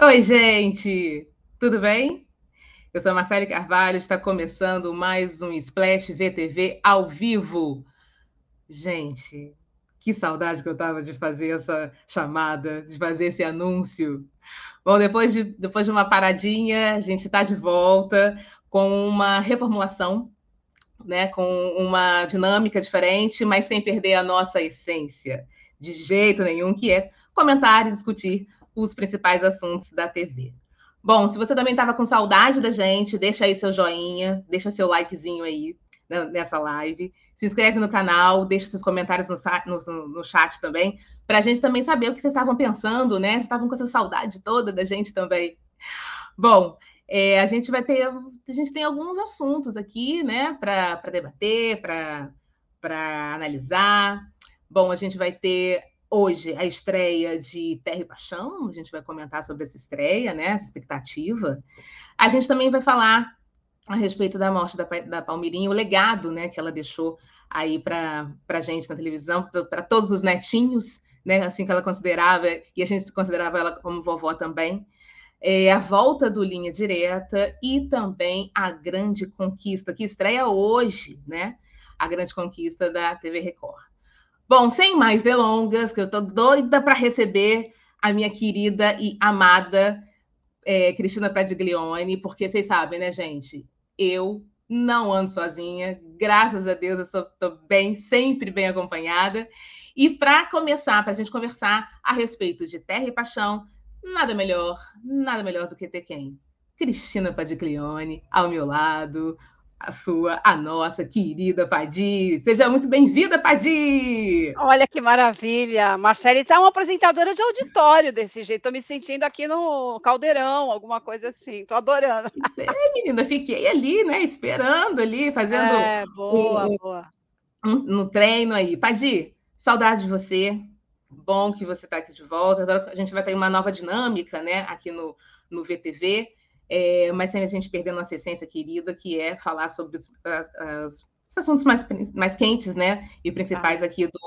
Oi, gente! Tudo bem? Eu sou a Marcele Carvalho, está começando mais um Splash VTV ao vivo. Gente, que saudade que eu tava de fazer essa chamada, de fazer esse anúncio. Bom, depois de, depois de uma paradinha, a gente está de volta com uma reformulação, né, com uma dinâmica diferente, mas sem perder a nossa essência, de jeito nenhum, que é comentar e discutir os principais assuntos da TV. Bom, se você também estava com saudade da gente, deixa aí seu joinha, deixa seu likezinho aí né, nessa live. Se inscreve no canal, deixa seus comentários no, no, no chat também, para a gente também saber o que vocês estavam pensando, né? Vocês estavam com essa saudade toda da gente também. Bom, é, a gente vai ter, a gente tem alguns assuntos aqui, né, para debater, para analisar. Bom, a gente vai ter hoje a estreia de Terra e Paixão, a gente vai comentar sobre essa estreia, né, essa expectativa. A gente também vai falar a respeito da morte da, da Palmirinha, o legado, né, que ela deixou aí para a gente na televisão, para todos os netinhos, né, assim que ela considerava, e a gente considerava ela como vovó também. É, a volta do Linha Direta e também a grande conquista, que estreia hoje, né? A grande conquista da TV Record. Bom, sem mais delongas, que eu estou doida para receber a minha querida e amada é, Cristina Pradiglione, porque vocês sabem, né, gente? Eu não ando sozinha, graças a Deus eu estou bem, sempre bem acompanhada. E para começar, para a gente conversar a respeito de Terra e Paixão, nada melhor, nada melhor do que ter quem? Cristina Padiglione ao meu lado, a sua, a nossa querida Padi. Seja muito bem-vinda, Padi! Olha que maravilha! Marcele está uma apresentadora de auditório desse jeito. Estou me sentindo aqui no caldeirão, alguma coisa assim. Estou adorando. É, menina, fiquei ali, né? Esperando ali, fazendo. É, boa, um, boa. Um, no treino aí. Padi, saudade de você. Bom que você está aqui de volta. Agora a gente vai ter uma nova dinâmica, né? Aqui no, no VTV é, mas sem a gente perder nossa essência querida, que é falar sobre os, as, as, os assuntos mais, mais quentes, né? E principais ah. aqui do,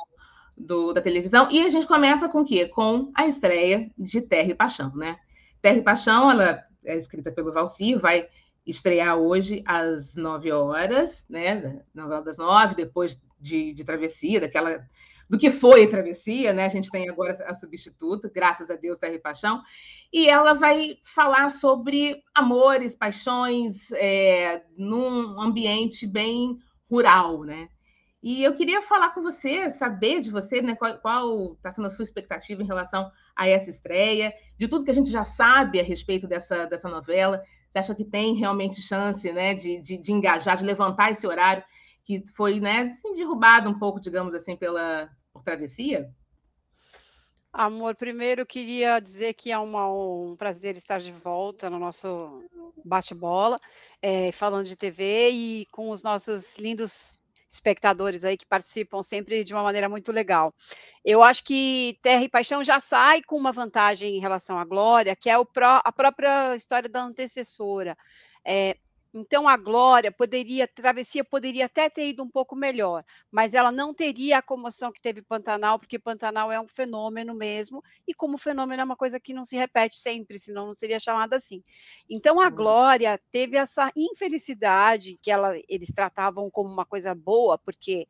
do, da televisão. E a gente começa com o quê? Com a estreia de Terra e Paixão, né? Terra e Paixão, ela é escrita pelo Valci, vai estrear hoje às nove horas, né? Novela das nove, depois de, de Travessia, daquela do que foi travessia, né? A gente tem agora a substituta, graças a Deus, Terra e Paixão, e ela vai falar sobre amores, paixões, é, num ambiente bem rural, né? E eu queria falar com você, saber de você, né, qual está sendo a sua expectativa em relação a essa estreia, de tudo que a gente já sabe a respeito dessa, dessa novela. Você acha que tem realmente chance né, de, de, de engajar, de levantar esse horário que foi né, assim, derrubado um pouco, digamos assim, pela, por travessia? Amor, primeiro queria dizer que é uma, um prazer estar de volta no nosso bate-bola, é, falando de TV e com os nossos lindos espectadores aí que participam sempre de uma maneira muito legal. Eu acho que Terra e Paixão já sai com uma vantagem em relação à Glória, que é pró, a própria história da antecessora. É, então a Glória poderia, a travessia poderia até ter ido um pouco melhor, mas ela não teria a comoção que teve Pantanal, porque Pantanal é um fenômeno mesmo, e como fenômeno é uma coisa que não se repete sempre, senão não seria chamada assim. Então a uhum. Glória teve essa infelicidade que ela, eles tratavam como uma coisa boa, porque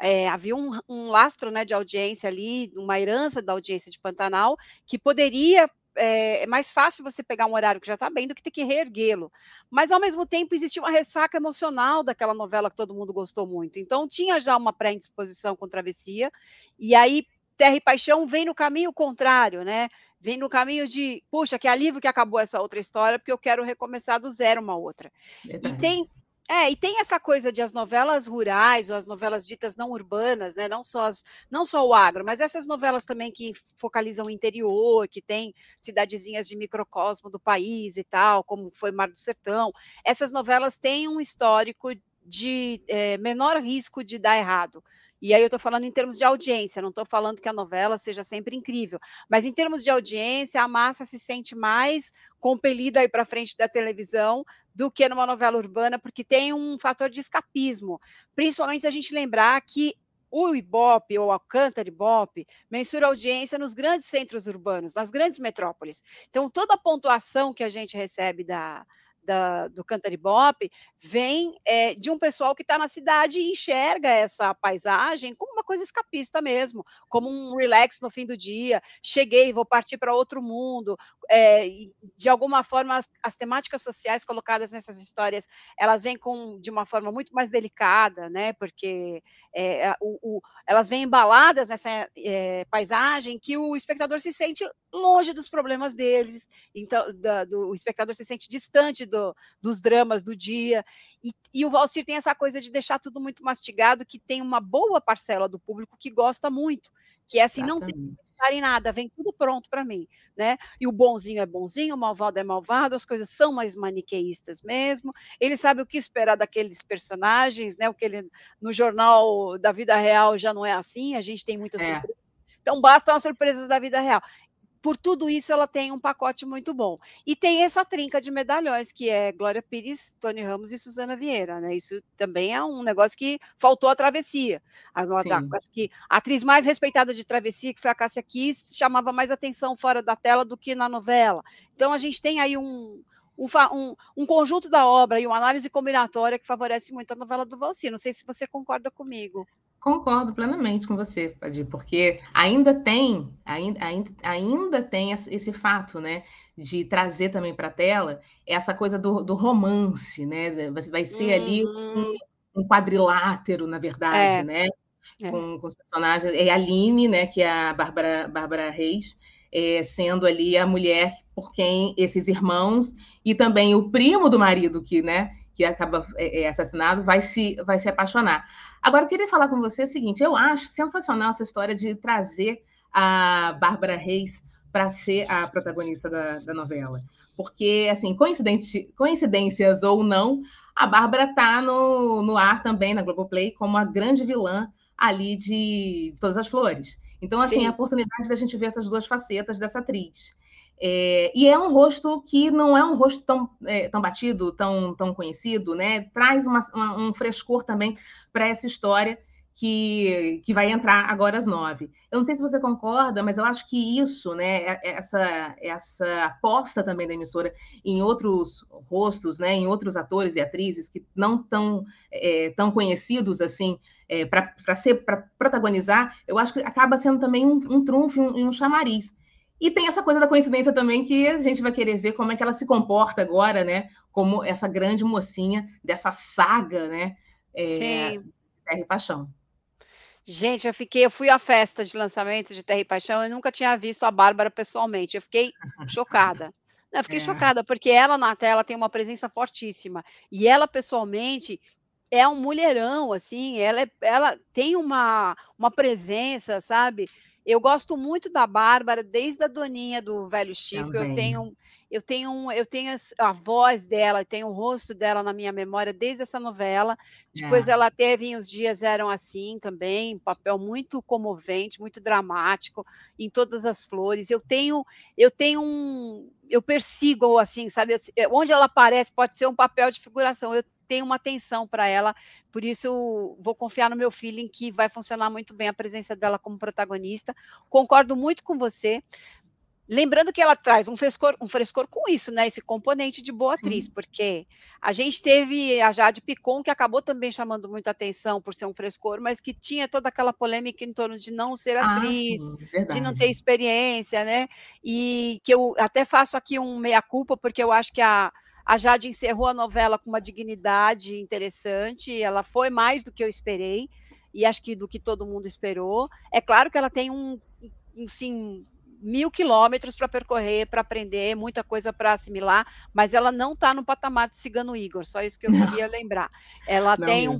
é, havia um, um, lastro né, de audiência ali, uma herança da audiência de Pantanal, que poderia é, é, mais fácil você pegar um horário que já está bem do que ter que reerguê-lo. Mas, ao mesmo tempo, existia uma ressaca emocional daquela novela que todo mundo gostou muito. Então, tinha já uma pré-indisposição com Travessia, e aí Terra e Paixão vem no caminho contrário, né? Vem no caminho de, puxa, que alívio que acabou essa outra história, porque eu quero recomeçar do zero uma outra. Verdade. E tem é, e tem essa coisa de as novelas rurais ou as novelas ditas não urbanas, né? Não só, as, não só o agro, mas essas novelas também que focalizam o interior, que tem cidadezinhas de microcosmo do país e tal, como foi Mar do Sertão. Essas novelas têm um histórico de é, menor risco de dar errado. E aí eu estou falando em termos de audiência, não estou falando que a novela seja sempre incrível, mas em termos de audiência, a massa se sente mais compelida aí para frente da televisão do que numa novela urbana, porque tem um fator de escapismo, principalmente se a gente lembrar que O Ibope ou a Cantar Ibope mensura audiência nos grandes centros urbanos, nas grandes metrópoles. Então, toda a pontuação que a gente recebe da, da, do Cantaribop vem é, de um pessoal que está na cidade e enxerga essa paisagem como uma coisa escapista mesmo, como um relax no fim do dia. Cheguei, vou partir para outro mundo. É, de alguma forma, as, as, temáticas sociais colocadas nessas histórias, elas vêm com, de uma forma muito mais delicada, né? Porque é, o, o, elas vêm embaladas nessa paisagem que o espectador se sente longe dos problemas deles, então da, do, o espectador se sente distante do, dos dramas do dia. E, e o Valsir tem essa coisa de deixar tudo muito mastigado, que tem uma boa parcela do público que gosta muito que é assim, Exatamente. não tem que estar em nada, vem tudo pronto para mim, né? E o bonzinho é bonzinho, o malvado é malvado, as coisas são mais maniqueístas mesmo. Ele sabe o que esperar daqueles personagens, né? O que ele no jornal da vida real já não é assim, a gente tem muitas é. Então bastam as surpresas da vida real por tudo isso, ela tem um pacote muito bom. E tem essa trinca de medalhões, que é Glória Pires, Tony Ramos e Suzana Vieira, né? Isso também é um negócio que faltou a travessia. A, acho que a atriz mais respeitada de travessia, que foi a Cássia Kiss, chamava mais atenção fora da tela do que na novela. Então, a gente tem aí um, um, um, um, conjunto da obra e uma análise combinatória que favorece muito a novela do Valci. Não sei se você concorda comigo. Concordo plenamente com você, Padir, porque ainda tem, ainda, ainda, ainda tem esse fato, né, de trazer também para a tela essa coisa do, do, romance, né? Vai ser uhum. ali um, um, quadrilátero, na verdade, é. né? É. Com, com, os personagens. É a Aline, né, que é a Bárbara, Bárbara Reis, é, sendo ali a mulher por quem esses irmãos e também o primo do marido, que, né, que acaba é, é assassinado, vai se, vai se apaixonar. Agora, eu queria falar com você o seguinte: eu acho sensacional essa história de trazer a Bárbara Reis para ser a protagonista da, da, novela. Porque, assim, coincidências ou não, a Bárbara está no, no ar também na Globoplay como a grande vilã ali de, de Todas as Flores. Então, assim, Sim. é a oportunidade da gente ver essas duas facetas dessa atriz. É, e é um rosto que não é um rosto tão, é, tão batido, tão, tão conhecido, né? Traz uma, uma, um frescor também para essa história que, que vai entrar agora às nove. Eu não sei se você concorda, mas eu acho que isso, né, é, essa, essa aposta também da emissora em outros rostos, né, em outros atores e atrizes que não tão, é, tão conhecidos assim é, para ser para protagonizar, eu acho que acaba sendo também um, um trunfo e um, um chamariz. E tem essa coisa da coincidência também que a gente vai querer ver como é que ela se comporta agora, né? Como essa grande mocinha dessa saga, né? É, Sim. Terra e Paixão. Gente, eu fiquei, eu fui à festa de lançamento de Terra e Paixão, eu nunca tinha visto a Bárbara pessoalmente. Eu fiquei chocada. Eu fiquei é. chocada, porque ela na tela tem uma presença fortíssima. E ela, pessoalmente, é um mulherão, assim, ela, é, ela tem uma, uma presença, sabe? Eu gosto muito da Bárbara, desde a doninha do Velho Chico. Eu tenho, eu tenho, eu tenho a voz dela, tenho o rosto dela na minha memória desde essa novela. Depois é. ela teve em Os Dias Eram Assim também, um papel muito comovente, muito dramático, em Todas as Flores. Eu tenho, eu tenho um, eu persigo assim, sabe? Onde ela aparece pode ser um papel de figuração. Eu tenho uma atenção para ela, por isso vou confiar no meu feeling que vai funcionar muito bem a presença dela como protagonista. Concordo muito com você. Lembrando que ela traz um frescor, um frescor com isso, né? Esse componente de boa atriz, Sim. porque a gente teve a Jade Picon, que acabou também chamando muita atenção por ser um frescor, mas que tinha toda aquela polêmica em torno de não ser ah, atriz, sim, de não ter experiência, né? E que eu até faço aqui um meia-culpa, porque eu acho que a, a Jade encerrou a novela com uma dignidade interessante, ela foi mais do que eu esperei, e acho que do que todo mundo esperou. É claro que ela tem um, sim, mil quilômetros para percorrer, para aprender, muita coisa para assimilar, mas ela não está no patamar de Cigano Igor, só isso que eu queria lembrar. Ela não tem mesmo. um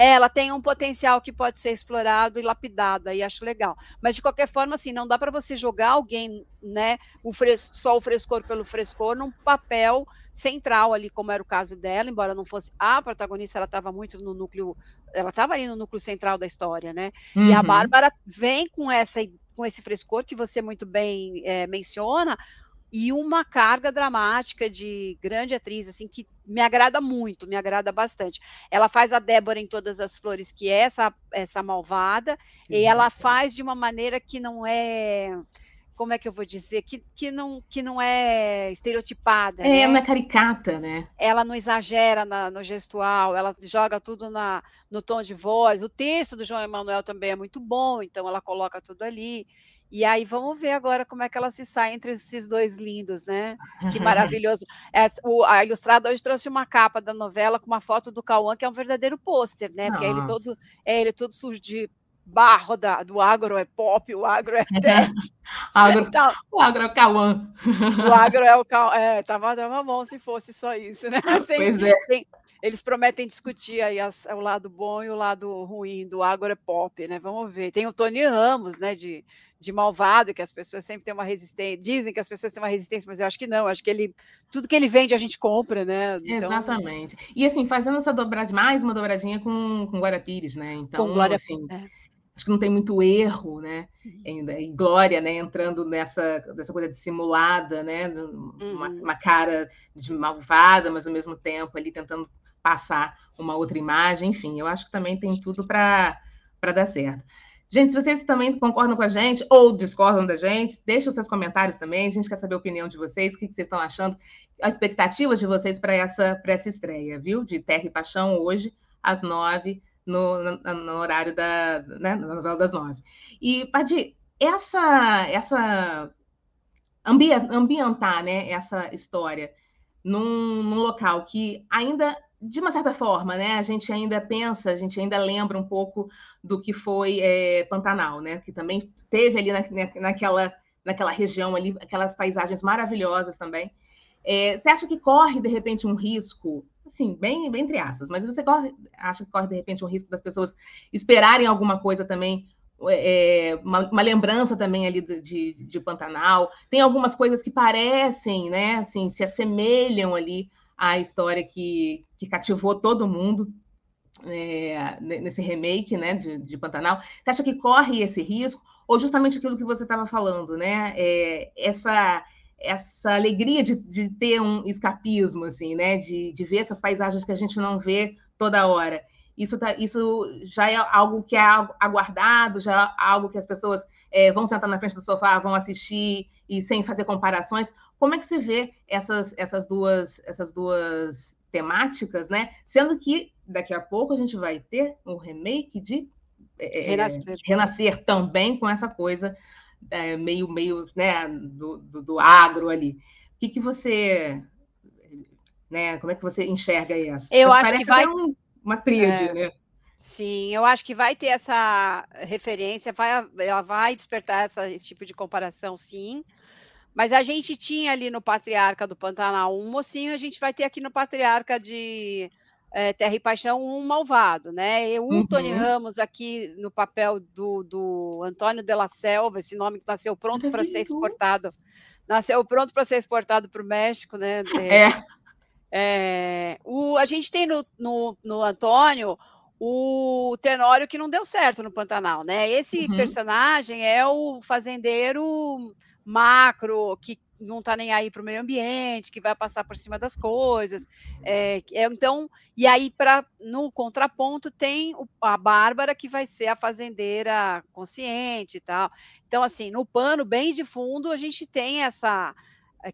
ela tem um potencial que pode ser explorado e lapidado, aí acho legal. Mas de qualquer forma, assim, não dá para você jogar alguém, né, o fres só o frescor pelo frescor, num papel central ali, como era o caso dela, embora não fosse a protagonista, ela estava muito no núcleo, ela estava ali no núcleo central da história, né? Uhum. E a uhum. Bárbara vem com essa com esse frescor que você muito bem é, menciona, e uma carga dramática de grande atriz, assim, que me agrada muito, me agrada bastante. Ela faz a Débora em todas as flores, que é essa, essa malvada, e ela faz de uma maneira que não é como é que eu vou dizer, que, que, não, que não é estereotipada. É, né? é caricata, né? Ela não exagera na, no gestual, ela joga tudo na, no tom de voz. O texto do João Emanuel também é muito bom, então ela coloca tudo ali. E aí vamos ver agora como é que ela se sai entre esses dois lindos, né? Que maravilhoso. É, o, a ilustrada hoje trouxe uma capa da novela com uma foto do Cauã, que é um verdadeiro pôster, né? Porque é ele todo, é ele todo sujo de barro da, do agro é pop, o agro é tech. agro, tá. O agro é o Cauã. O agro é o Cauã. É, tava, tava bom se fosse só isso, né? Mas tem, pois é. Tem, eles prometem discutir aí as, o lado bom e o lado ruim do agro é pop, né? Vamos ver. Tem o Tony Ramos, né, de, de malvado, que as pessoas sempre têm uma resistência. Dizem que as pessoas têm uma resistência, mas eu acho que não. Acho que ele tudo que ele vende a gente compra, né? Então... Exatamente. E assim, fazendo essa dobradinha, mais uma dobradinha com, com Glória Pires, né? Então, com Glória, assim, é acho que não tem muito erro, né? Uhum. E Glória, né, entrando nessa, nessa coisa dissimulada, né? Uma, uhum. uma, cara de malvada, mas ao mesmo tempo ali tentando passar uma outra imagem, enfim, eu acho que também tem tudo para dar certo. Gente, se vocês também concordam com a gente ou discordam da gente, deixem os seus comentários também. A gente quer saber a opinião de vocês, o que vocês estão achando, a expectativa de vocês para essa, essa estreia, viu? De Terra e Paixão, hoje, às nove no, no, no horário da, né, na novela das nove. E, Padi, essa, essa ambi ambientar né, essa história num, num, local que ainda, de uma certa forma, né, a gente ainda pensa, a gente ainda lembra um pouco do que foi é, Pantanal, né, que também teve ali na, naquela, naquela região ali, aquelas paisagens maravilhosas também. É, você acha que corre, de repente, um risco assim, bem, bem entre aspas, mas você corre, acha que corre, de repente, um risco das pessoas esperarem alguma coisa também, é, uma, uma, lembrança também ali de, de, de, Pantanal. Tem algumas coisas que parecem, né, assim, se assemelham ali à história que, que cativou todo mundo é, nesse remake, né, de, de, Pantanal. Você acha que corre esse risco? Ou justamente aquilo que você estava falando, né, é, essa essa alegria de, de, ter um escapismo, assim, né? De, de ver essas paisagens que a gente não vê toda hora. Isso, tá, isso já é algo que é aguardado, já é algo que as pessoas é, vão sentar na frente do sofá, vão assistir e sem fazer comparações. Como é que você vê essas, essas, duas, essas duas temáticas, né? Sendo que daqui a pouco a gente vai ter um remake de é, Renascer. Renascer também com essa coisa é, meio, meio né, do, do, do, agro ali. O que, que você. Né, como é que você enxerga isso? Eu acho que vai. Um, uma tríade, é, né? Sim, eu acho que vai ter essa referência, vai, ela vai despertar essa, esse tipo de comparação, sim. Mas a gente tinha ali no Patriarca do Pantanal um mocinho, a gente vai ter aqui no Patriarca de é, Terra e Paixão um malvado, né? E o uhum. Tony Ramos aqui no papel do, do Antônio de la Selva, esse nome que nasceu pronto para ser exportado, nasceu pronto para ser exportado para o México, né? É. é. o, a gente tem no, no, no, Antônio o Tenório que não deu certo no Pantanal, né? Esse uhum. personagem é o fazendeiro macro que não está nem aí para o meio ambiente, que vai passar por cima das coisas. É, é, então, e aí, pra, no contraponto, tem a Bárbara, que vai ser a fazendeira consciente e tal. Então, assim, no pano bem de fundo, a gente tem essa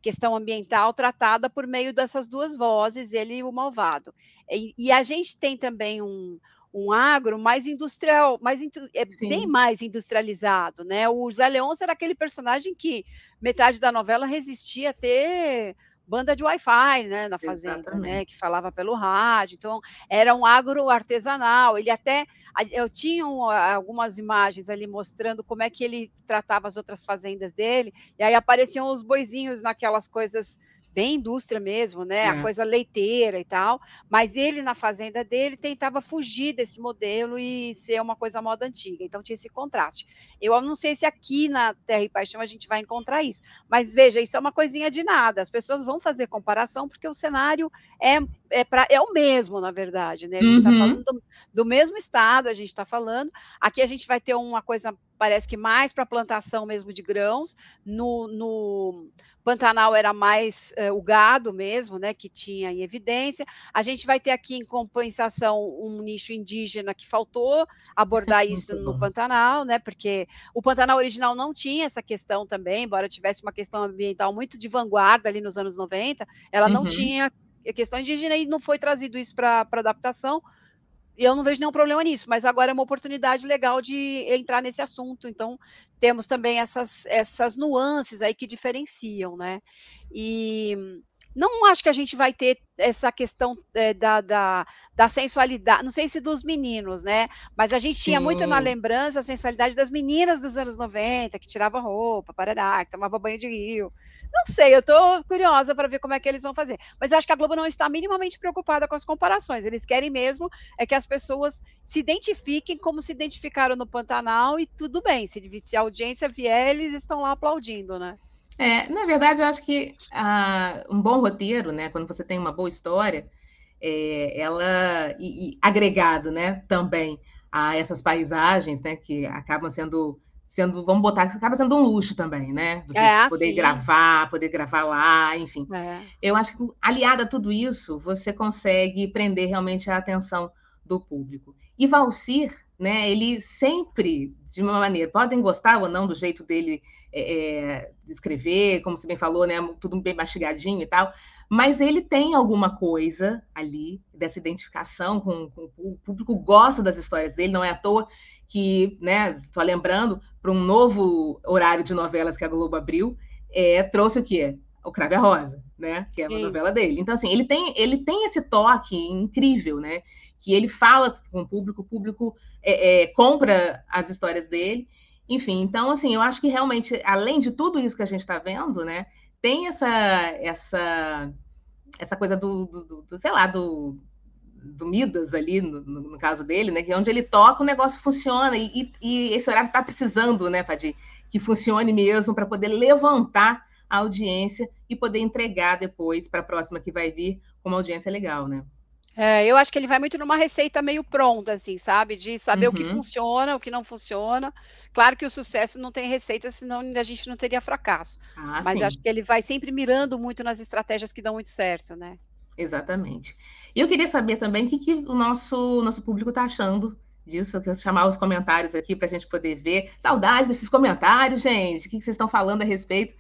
questão ambiental tratada por meio dessas duas vozes, ele e o malvado. E, e a gente tem também um, um agro mais industrial, mais é bem mais industrializado, né? O Zé Leôncio era aquele personagem que metade da novela resistia a ter banda de Wi-Fi, né, na fazenda, né, Exatamente. né, que falava pelo rádio. Então, era um agro artesanal. Ele até eu tinha algumas imagens ali mostrando como é que ele tratava as outras fazendas dele, e aí apareciam os boizinhos naquelas coisas bem indústria mesmo, né? É. A coisa leiteira e tal. Mas ele, na fazenda dele, tentava fugir desse modelo e ser uma coisa moda antiga. Então tinha esse contraste. Eu não sei se aqui na Terra e Paixão a gente vai encontrar isso. Mas veja, isso é uma coisinha de nada. As pessoas vão fazer comparação porque o cenário é, é, pra, é o mesmo, na verdade, né? A gente está uhum. falando do, do, mesmo estado, a gente está falando. Aqui a gente vai ter uma coisa parece que mais para plantação mesmo de grãos. No, no Pantanal era mais é, o gado mesmo, né, que tinha em evidência. A gente vai ter aqui em compensação um nicho indígena que faltou abordar isso no Pantanal, né, porque o Pantanal original não tinha essa questão também, embora tivesse uma questão ambiental muito de vanguarda ali nos anos 90, ela não uhum. tinha a questão indígena e não foi trazido isso para adaptação. E eu não vejo nenhum problema nisso, mas agora é uma oportunidade legal de entrar nesse assunto. Então, temos também essas, essas nuances aí que diferenciam, né? E não acho que a gente vai ter essa questão é, da, da, da, sensualidade, não sei se dos meninos, né? Mas a gente Sim. tinha muito na lembrança a sensualidade das meninas dos anos 90, que tirava roupa, parará, que tomava banho de rio. Não sei, eu estou curiosa para ver como é que eles vão fazer. Mas eu acho que a Globo não está minimamente preocupada com as comparações. Eles querem mesmo é que as pessoas se identifiquem como se identificaram no Pantanal e tudo bem. Se, se a audiência vier, eles estão lá aplaudindo, né? É, na verdade, eu acho que ah, um bom roteiro, né, quando você tem uma boa história, é, ela e, e, agregado, né, também a essas paisagens, né, que acabam sendo sendo, vamos botar, acaba sendo um luxo também, né? Você é, poder sim. gravar, poder gravar lá, enfim. É. Eu acho que aliado a tudo isso, você consegue prender realmente a atenção do público. E Valcir, né, ele sempre, de uma maneira, podem gostar ou não do jeito dele é, escrever, como você bem falou, né, tudo bem mastigadinho e tal, mas ele tem alguma coisa ali dessa identificação com, com, o público gosta das histórias dele, não é à toa que, né, só lembrando, para um novo horário de novelas que a Globo abriu, é, trouxe o quê? O Crave a Rosa, né? Que é uma novela dele. Então, assim, ele tem, ele tem esse toque incrível, né? Que ele fala com o público, o público é, é, compra as histórias dele. Enfim, então, assim, eu acho que realmente, além de tudo isso que a gente está vendo, né? Tem essa, essa, essa coisa do, do, do sei lá, do, do Midas ali, no, no, caso dele, né? Que é onde ele toca, o negócio funciona. E, e, e esse horário está precisando, né, Padir? Que funcione mesmo para poder levantar a audiência e poder entregar depois para a próxima que vai vir com uma audiência legal, né? É, eu acho que ele vai muito numa receita meio pronta, assim, sabe? De saber uhum. o que uhum. funciona, o que não funciona. Claro que o sucesso não tem receita, senão a gente não teria fracasso. Ah, Mas acho que ele vai sempre mirando muito nas estratégias que dão muito certo, né? Exatamente. E eu queria saber também o que, que o nosso, nosso público está achando disso. Eu quero chamar os comentários aqui para a gente poder ver. Saudades desses comentários, gente. O que, que vocês estão falando a respeito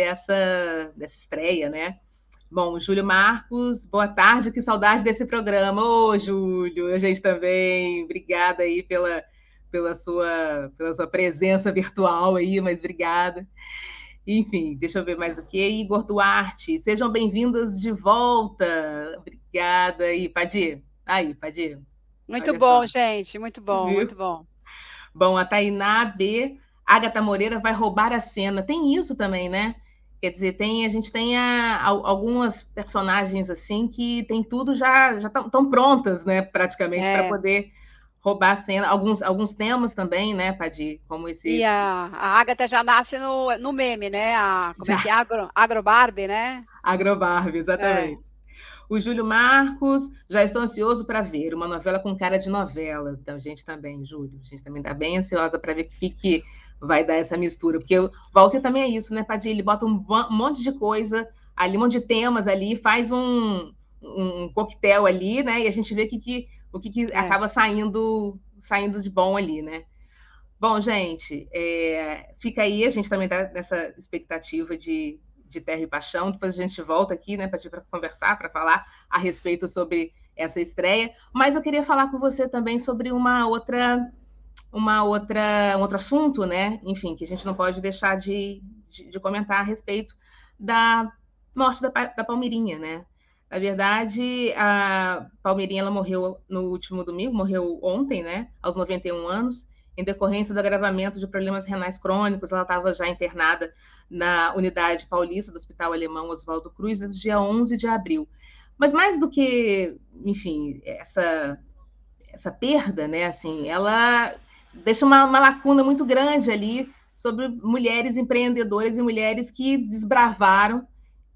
dessa, dessa estreia, né? Bom, Júlio Marcos, boa tarde, que saudade desse programa. Ô, Júlio, a gente também, obrigada aí pela, pela, sua, pela sua presença virtual aí, mas obrigada. Enfim, deixa eu ver mais o que. Igor Duarte, sejam bem-vindos de volta. Obrigada aí, Padir. Aí, Padir. Muito bom, só. gente, muito bom, Viu? muito bom. Bom, a Tainá B, Agatha Moreira vai roubar a cena. Tem isso também, né? Quer dizer, tem, a gente tem a, a, algumas personagens assim que tem tudo já já estão prontas, né, praticamente, é. para poder roubar a cena. Alguns, alguns temas também, né, Padir, como esse. E a, a Agatha já nasce no, no meme, né? A, como é já. é que é? Agro, Agro Barbie, né? Agro Barbie, exatamente. É. O Júlio Marcos, já estou ansioso para ver uma novela com cara de novela. Então, gente também, Júlio, a gente também está bem ansiosa para ver o que, que vai dar essa mistura. Porque o Valser também é isso, né, Padilha? Ele bota um monte de coisa ali, um monte de temas ali, faz um, um coquetel ali, né? E a gente vê que, que, o que, que é. acaba saindo, saindo de bom ali, né? Bom, gente, é, fica aí, a gente também está nessa expectativa de, de Terra e Paixão. Depois a gente volta aqui, né, para conversar, para falar a respeito sobre essa estreia. Mas eu queria falar com você também sobre uma outra uma outra, um outro assunto, né? Enfim, que a gente não pode deixar de, de, de comentar a respeito da morte da, da Palmeirinha, né? Na verdade, a Palmeirinha ela morreu no último domingo, morreu ontem, né? Aos 91 anos, em decorrência do agravamento de problemas renais crônicos. Ela estava já internada na unidade paulista do Hospital Alemão Oswaldo Cruz desde dia 11 de abril. Mas mais do que, enfim, essa essa perda, né? Assim, ela deixa uma, uma lacuna muito grande ali sobre mulheres empreendedoras e mulheres que desbravaram,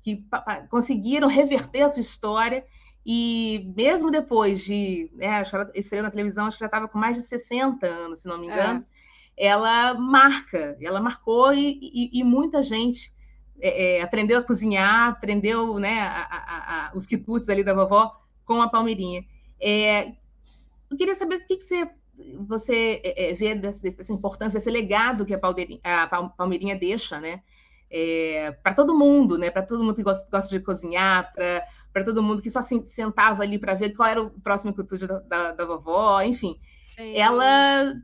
que conseguiram reverter a sua história e mesmo depois de, né, estreou na televisão, acho que já estava com mais de 60 anos, se não me engano, é. ela marca, ela marcou e, e, e muita gente é, é, aprendeu a cozinhar, aprendeu né, a, a, a, os quitutes ali da vovó com a palmeirinha. É, eu queria saber o que, que você, você é, é, vê dessa, dessa, importância, esse legado que a, a palmeirinha deixa, né? É, para todo mundo, né? Para todo mundo que gosta, gosta de cozinhar, para todo mundo que só se sentava ali para ver qual era o próximo quitute da, da, da vovó, enfim. Sim. Ela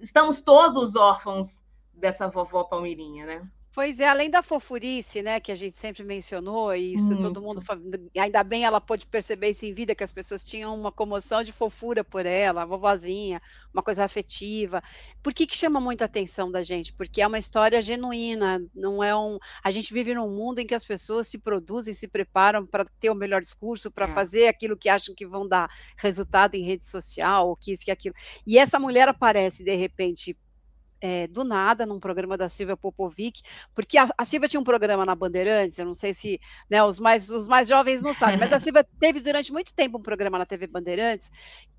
estamos todos órfãos dessa vovó Palmeirinha, né? Pois é, além da fofurice, né, que a gente sempre mencionou, e isso Muito. todo mundo, ainda bem ela pôde perceber isso em vida, que as pessoas tinham uma comoção de fofura por ela, a vovozinha, uma coisa afetiva. Por que que chama muito a atenção da gente? Porque é uma história genuína, não é um... A gente vive num mundo em que as pessoas se produzem, se preparam para ter o melhor discurso, para é. fazer aquilo que acham que vão dar resultado em rede social, ou que isso, que aquilo. E essa mulher aparece, de repente, é, do nada num programa da Silvia Popovic, porque a, a, Silvia tinha um programa na Bandeirantes, eu não sei se né, os, mais, os mais jovens não sabem, mas a Silvia teve durante muito tempo um programa na TV Bandeirantes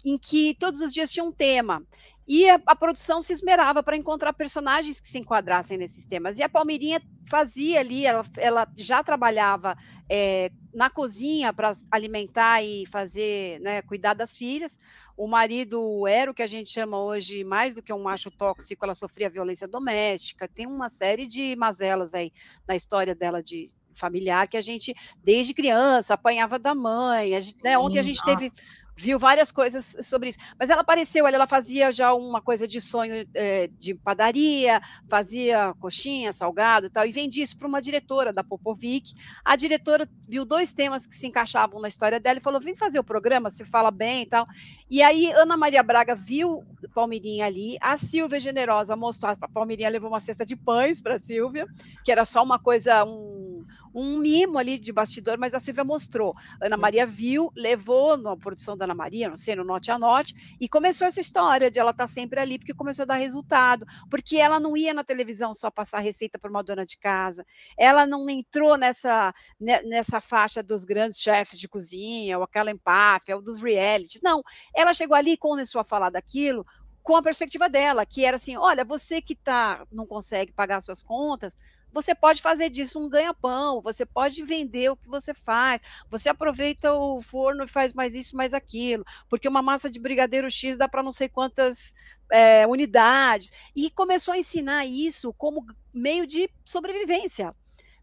em que todos os dias tinha um tema. E a, a produção se esmerava para encontrar personagens que se enquadrassem nesses temas. E a Palmeirinha fazia ali, ela, ela já trabalhava é, na cozinha para alimentar e fazer, né, cuidar das filhas. O marido era o que a gente chama hoje mais do que um macho tóxico, ela sofria violência doméstica. Tem uma série de mazelas aí na história dela de familiar que a gente, desde criança, apanhava da mãe. Gente, né, ontem a gente teve viu várias coisas sobre isso. Mas ela apareceu ali, ela fazia já uma coisa de sonho é, de padaria, fazia coxinha, salgado e tal, e vendia isso para uma diretora da Popovic. A diretora viu dois temas que se encaixavam na história dela e falou: vem fazer o programa, se fala bem e tal. E aí Ana Maria Braga viu Palmeirinha ali, a Silvia Generosa mostrou, a Palmeirinha levou uma cesta de pães para Silvia, que era só uma coisa, um um mimo ali de bastidor, mas a Silvia mostrou. Ana Maria viu, levou na produção da Ana Maria, não sei, no Note a Note, e começou essa história de ela estar tá sempre ali, porque começou a dar resultado, porque ela não ia na televisão só passar receita para uma dona de casa, ela não entrou nessa, nessa faixa dos grandes chefes de cozinha, ou aquela empáfia, ou dos realities, não, ela chegou ali e começou a falar daquilo, com a perspectiva dela, que era assim: olha, você que tá, não consegue pagar suas contas, você pode fazer disso um ganha-pão, você pode vender o que você faz, você aproveita o forno e faz mais isso, mais aquilo, porque uma massa de brigadeiro X dá para não sei quantas é, unidades. E começou a ensinar isso como meio de sobrevivência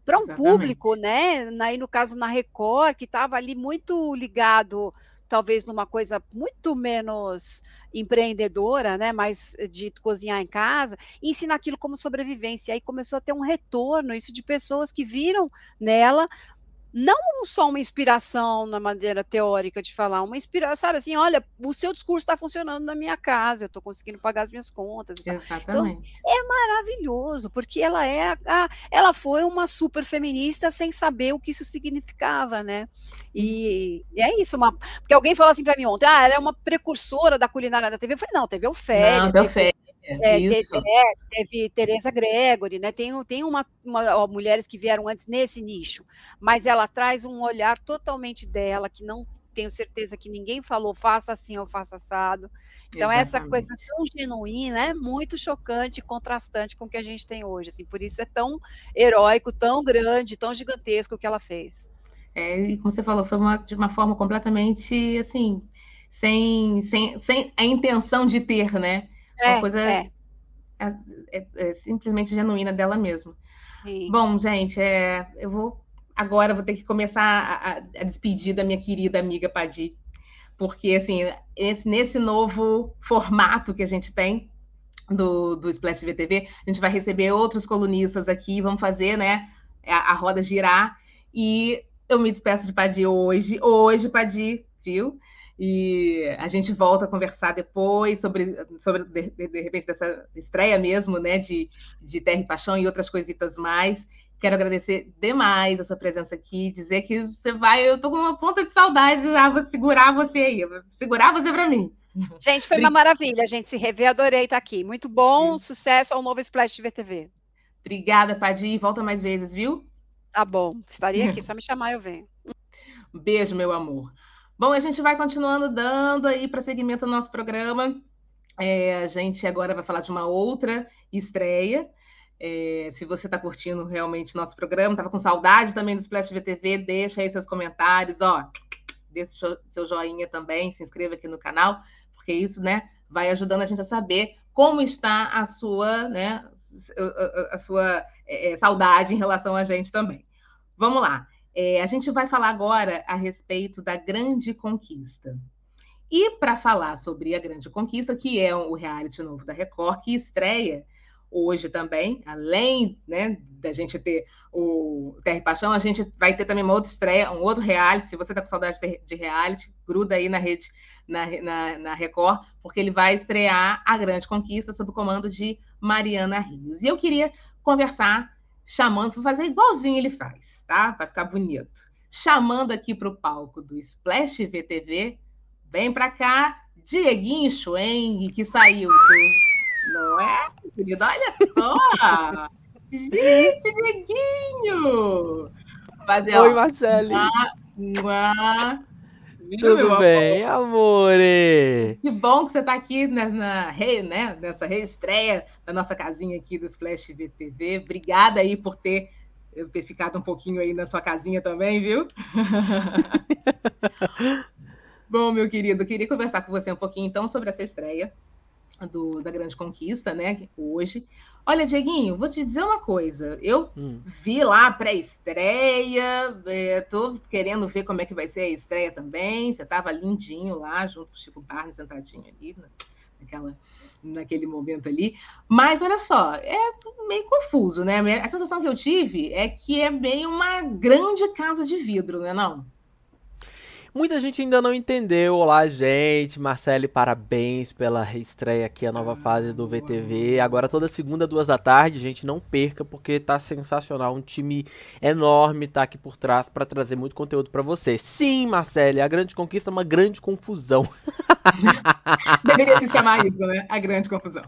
para um Exatamente. público, né? Aí no caso na Record, que estava ali muito ligado talvez numa coisa muito menos empreendedora, né, mais de cozinhar em casa, e ensinar aquilo como sobrevivência. E aí começou a ter um retorno, isso de pessoas que viram nela não só uma inspiração na maneira teórica de falar, uma inspiração, sabe assim, olha, o seu discurso está funcionando na minha casa, eu estou conseguindo pagar as minhas contas. Então, Exatamente. Então, é maravilhoso, porque ela é a, ela foi uma super feminista sem saber o que isso significava, né? E, e é isso, uma, porque alguém falou assim para mim ontem, ah, ela é uma precursora da culinária da TV. Eu falei, não, teve Ofélia. Não, teve Ofélia. É, teve, é, teve Teresa Gregory, né? Tem, tem uma, uma mulheres que vieram antes nesse nicho, mas ela traz um olhar totalmente dela que não tenho certeza que ninguém falou faça assim ou faça assado. Então Exatamente. essa coisa tão genuína é muito chocante e contrastante com o que a gente tem hoje. Assim, por isso é tão heróico, tão grande, tão gigantesco o que ela fez. É, e como você falou, foi uma, de uma forma completamente assim, sem, sem, sem a intenção de ter, né? É, uma coisa é. É, é, é. simplesmente genuína dela mesma. Sim. Bom, gente, é, eu vou agora vou ter que começar a, a, despedir da minha querida amiga Padi, porque assim esse, nesse novo formato que a gente tem do, do Splash TV TV, a gente vai receber outros colunistas aqui, vamos fazer, né, a, a roda girar e eu me despeço de Padi hoje, hoje Padi, viu? E a gente volta a conversar depois sobre, sobre de, de, repente, dessa estreia mesmo, né, de, de Terra e Paixão e outras coisitas mais. Quero agradecer demais a sua presença aqui, dizer que você vai, eu tô com uma ponta de saudade já, vou segurar você aí, vou segurar você para mim. Gente, foi uma maravilha, a gente se rever, adorei estar aqui. Muito bom, sucesso ao novo Splash TV TV. Obrigada, Padi, volta mais vezes, viu? Tá bom, estaria aqui, só me chamar eu venho. Beijo, meu amor. Bom, a gente vai continuando dando aí prosseguimento ao nosso programa. É, a gente agora vai falar de uma outra estreia. É, se você está curtindo realmente nosso programa, estava com saudade também do Splash VTV, deixa aí seus comentários, ó, deixa seu joinha também, se inscreva aqui no canal, porque isso, né, vai ajudando a gente a saber como está a sua, né, a, sua é, é, saudade em relação a gente também. Vamos lá. É, a gente vai falar agora a respeito da Grande Conquista. E para falar sobre a Grande Conquista, que é o reality novo da Record, que estreia hoje também, além né, da gente ter o Terra e Paixão, a gente vai ter também uma outra estreia, um outro reality. Se você está com saudade de reality, gruda aí na rede, na, na, na, Record, porque ele vai estrear A Grande Conquista sob o comando de Mariana Rios. E eu queria conversar, chamando, para fazer igualzinho ele faz, tá? Para ficar bonito. Chamando aqui para o palco do Splash VTV, vem para cá, Dieguinho Schweng, que saiu do. Não é, querido? Olha só! Gente, Dieguinho! Fazer, Oi, Marcele! Tudo bem, amor? amore? Que bom que você está aqui na, na re, né, nessa reestreia da nossa casinha aqui do Splash VTV. Obrigada aí por ter, ter ficado um pouquinho aí na sua casinha também, viu? bom, meu querido, queria conversar com você um pouquinho então sobre essa estreia do, da Grande Conquista, né? Hoje. Olha, Dieguinho, vou te dizer uma coisa. Eu hum. vi lá a pré-estreia, é, tô querendo ver como é que vai ser a estreia também. Você estava lindinho lá, junto com o Chico Barney, sentadinho ali, naquela, naquele momento ali. Mas olha só, é meio confuso, né? A sensação que eu tive é que é meio uma grande casa de vidro, né? Não? Muita gente ainda não entendeu. Olá, gente. Marcele, parabéns pela reestreia aqui, a nova fase do VTV. Agora toda segunda, duas da tarde, gente, não perca, porque tá sensacional. Um time enorme tá aqui por trás para trazer muito conteúdo para você. Sim, Marcele, a grande conquista é uma grande confusão. Deveria se chamar isso, né? A grande confusão.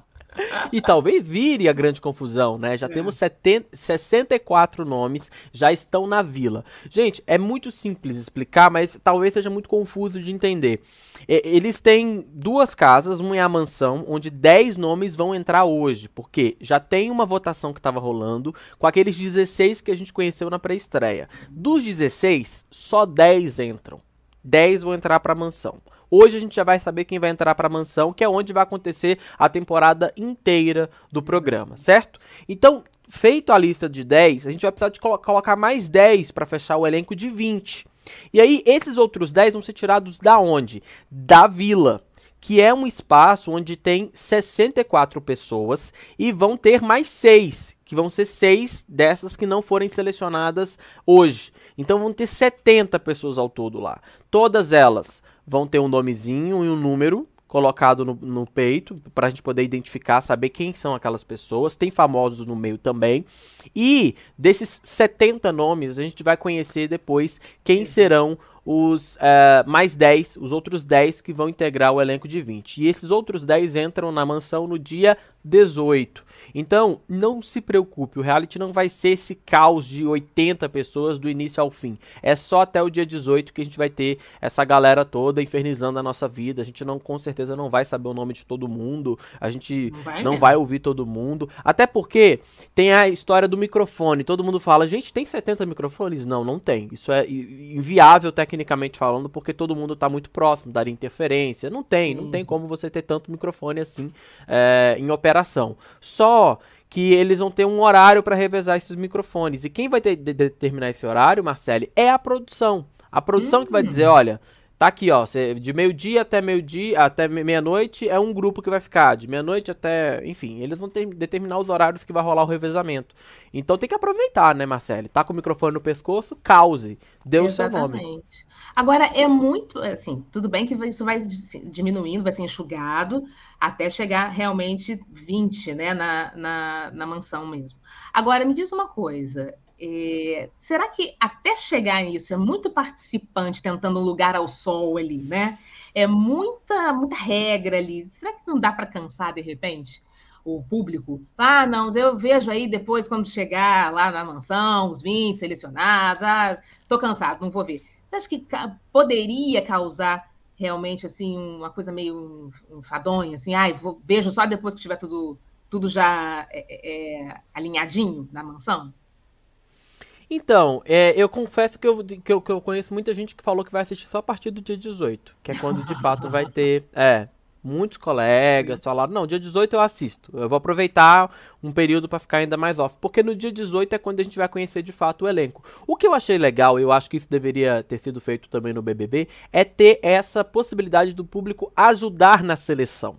E talvez vire a grande confusão, né? Já é. temos 70, 64 nomes, já estão na vila. Gente, é muito simples explicar, mas talvez seja muito confuso de entender. Eles têm duas casas, uma é a mansão, onde 10 nomes vão entrar hoje, porque já tem uma votação que estava rolando com aqueles 16 que a gente conheceu na pré-estreia. Dos 16, só 10 entram. 10 vão entrar para a mansão. Hoje a gente já vai saber quem vai entrar para a mansão, que é onde vai acontecer a temporada inteira do programa, certo? Então, feito a lista de 10, a gente vai precisar de colo colocar mais 10 para fechar o elenco de 20. E aí, esses outros 10 vão ser tirados da onde? Da vila que é um espaço onde tem 64 pessoas e vão ter mais 6, que vão ser 6 dessas que não forem selecionadas hoje. Então vão ter 70 pessoas ao todo lá. Todas elas vão ter um nomezinho e um número colocado no, no peito para a gente poder identificar, saber quem são aquelas pessoas. Tem famosos no meio também. E desses 70 nomes, a gente vai conhecer depois quem serão os uh, mais 10, os outros 10 que vão integrar o elenco de 20. E esses outros 10 entram na mansão no dia 18. Então, não se preocupe, o reality não vai ser esse caos de 80 pessoas do início ao fim. É só até o dia 18 que a gente vai ter essa galera toda infernizando a nossa vida. A gente não com certeza não vai saber o nome de todo mundo, a gente não vai, não vai ouvir todo mundo, até porque tem a história do microfone. Todo mundo fala: "Gente, tem 70 microfones?" Não, não tem. Isso é inviável tecnicamente falando, porque todo mundo está muito próximo, daria interferência. Não tem, sim, não tem sim. como você ter tanto microfone assim é, em operação. Só que eles vão ter um horário para revezar esses microfones. E quem vai ter, de, determinar esse horário, Marcele, é a produção. A produção que vai dizer, hum. olha, tá aqui, ó, de meio-dia até meio-dia, até meia-noite é um grupo que vai ficar, de meia-noite até, enfim, eles vão ter, determinar os horários que vai rolar o revezamento. Então tem que aproveitar, né, Marcele? Tá com o microfone no pescoço, cause, dê o seu nome. Agora, é muito, assim, tudo bem que isso vai diminuindo, vai ser enxugado, até chegar realmente 20, né, na, na, na mansão mesmo. Agora, me diz uma coisa, é, será que até chegar nisso é muito participante tentando um lugar ao sol ali, né? É muita, muita regra ali. Será que não dá para cansar de repente? O público, ah, não, eu vejo aí depois quando chegar lá na mansão, os 20 selecionados, ah, tô cansado, não vou ver. Você acha que poderia causar realmente assim uma coisa meio enfadonha, assim, ai, vou, beijo só depois que tiver tudo, tudo já é, é, é alinhadinho na mansão? Então, é, eu confesso que eu, que eu, que, eu, conheço muita gente que falou que vai assistir só a partir do dia 18, que é quando de fato vai ter. É, muitos colegas falaram: não, dia 18 eu assisto. Eu vou aproveitar um período para ficar ainda mais off. Porque no dia 18 é quando a gente vai conhecer de fato o elenco. O que eu achei legal, eu acho que isso deveria ter sido feito também no BBB, é ter essa possibilidade do público ajudar na seleção.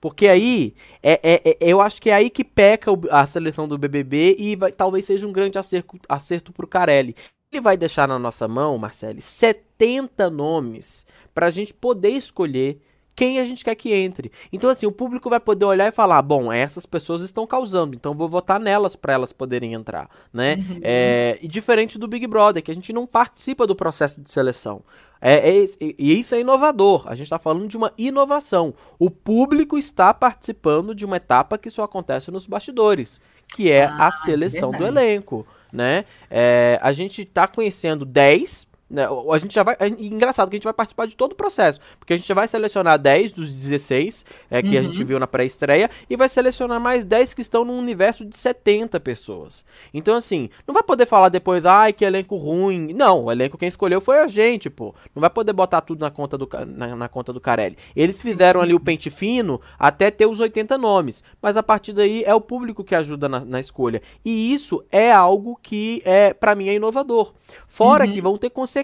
Porque aí, é, é, é, eu acho que é aí que peca a seleção do BBB e vai, talvez seja um grande acerto, acerto pro Carelli. Ele vai deixar na nossa mão, Marcele, 70 nomes para a gente poder escolher quem a gente quer que entre. Então, assim, o público vai poder olhar e falar: bom, essas pessoas estão causando, então vou votar nelas para elas poderem entrar, né? Uhum. É, e diferente do Big Brother, que a gente não participa do processo de seleção. É, é, e isso é inovador. A gente está falando de uma inovação. O público está participando de uma etapa que só acontece nos bastidores, que é ah, a é seleção do elenco. Né? É, a gente está conhecendo 10 né, a gente já vai. É engraçado que a gente vai participar de todo o processo. Porque a gente vai selecionar 10 dos 16 é, que uhum. a gente viu na pré-estreia. E vai selecionar mais 10 que estão num universo de 70 pessoas. Então, assim, não vai poder falar depois, ai, que elenco ruim. Não, o elenco quem escolheu foi a gente, pô. Não vai poder botar tudo na conta do, na, na conta do Carelli. Eles fizeram ali o pente fino até ter os 80 nomes. Mas a partir daí é o público que ajuda na, na escolha. E isso é algo que, é para mim, é inovador. Fora uhum. que vão ter consequências,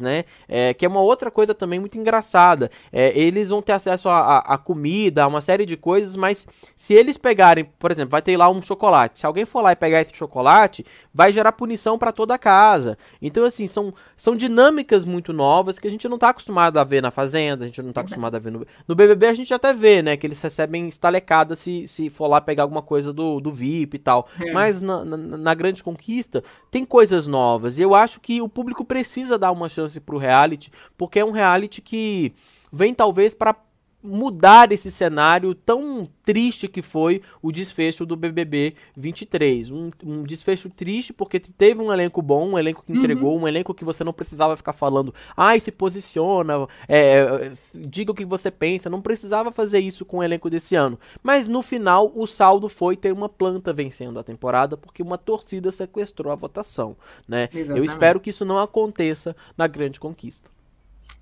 né? É, que é uma outra coisa também muito engraçada. É, eles vão ter acesso a, a, a, comida, a uma série de coisas, mas se eles pegarem, por exemplo, vai ter lá um chocolate. Se alguém for lá e pegar esse chocolate, vai gerar punição para toda a casa. Então, assim, são, são dinâmicas muito novas que a gente não está acostumado a ver na Fazenda, a gente não está acostumado a ver no, no BBB, a gente até vê, né? Que eles recebem estalecada se, se for lá pegar alguma coisa do, do VIP e tal. É. Mas na, na, na grande conquista, tem coisas novas. E eu acho que o público precisa dar uma chance pro reality, porque é um reality que vem talvez para mudar esse cenário tão triste que foi o desfecho do BBB 23. Um, um desfecho triste porque teve um elenco bom, um elenco que entregou, uhum. um elenco que você não precisava ficar falando, ai, se posiciona, é, diga o que você pensa. Não precisava fazer isso com o elenco desse ano. Mas no final, o saldo foi ter uma planta vencendo a temporada porque uma torcida sequestrou a votação. Né? Eu espero que isso não aconteça na grande conquista.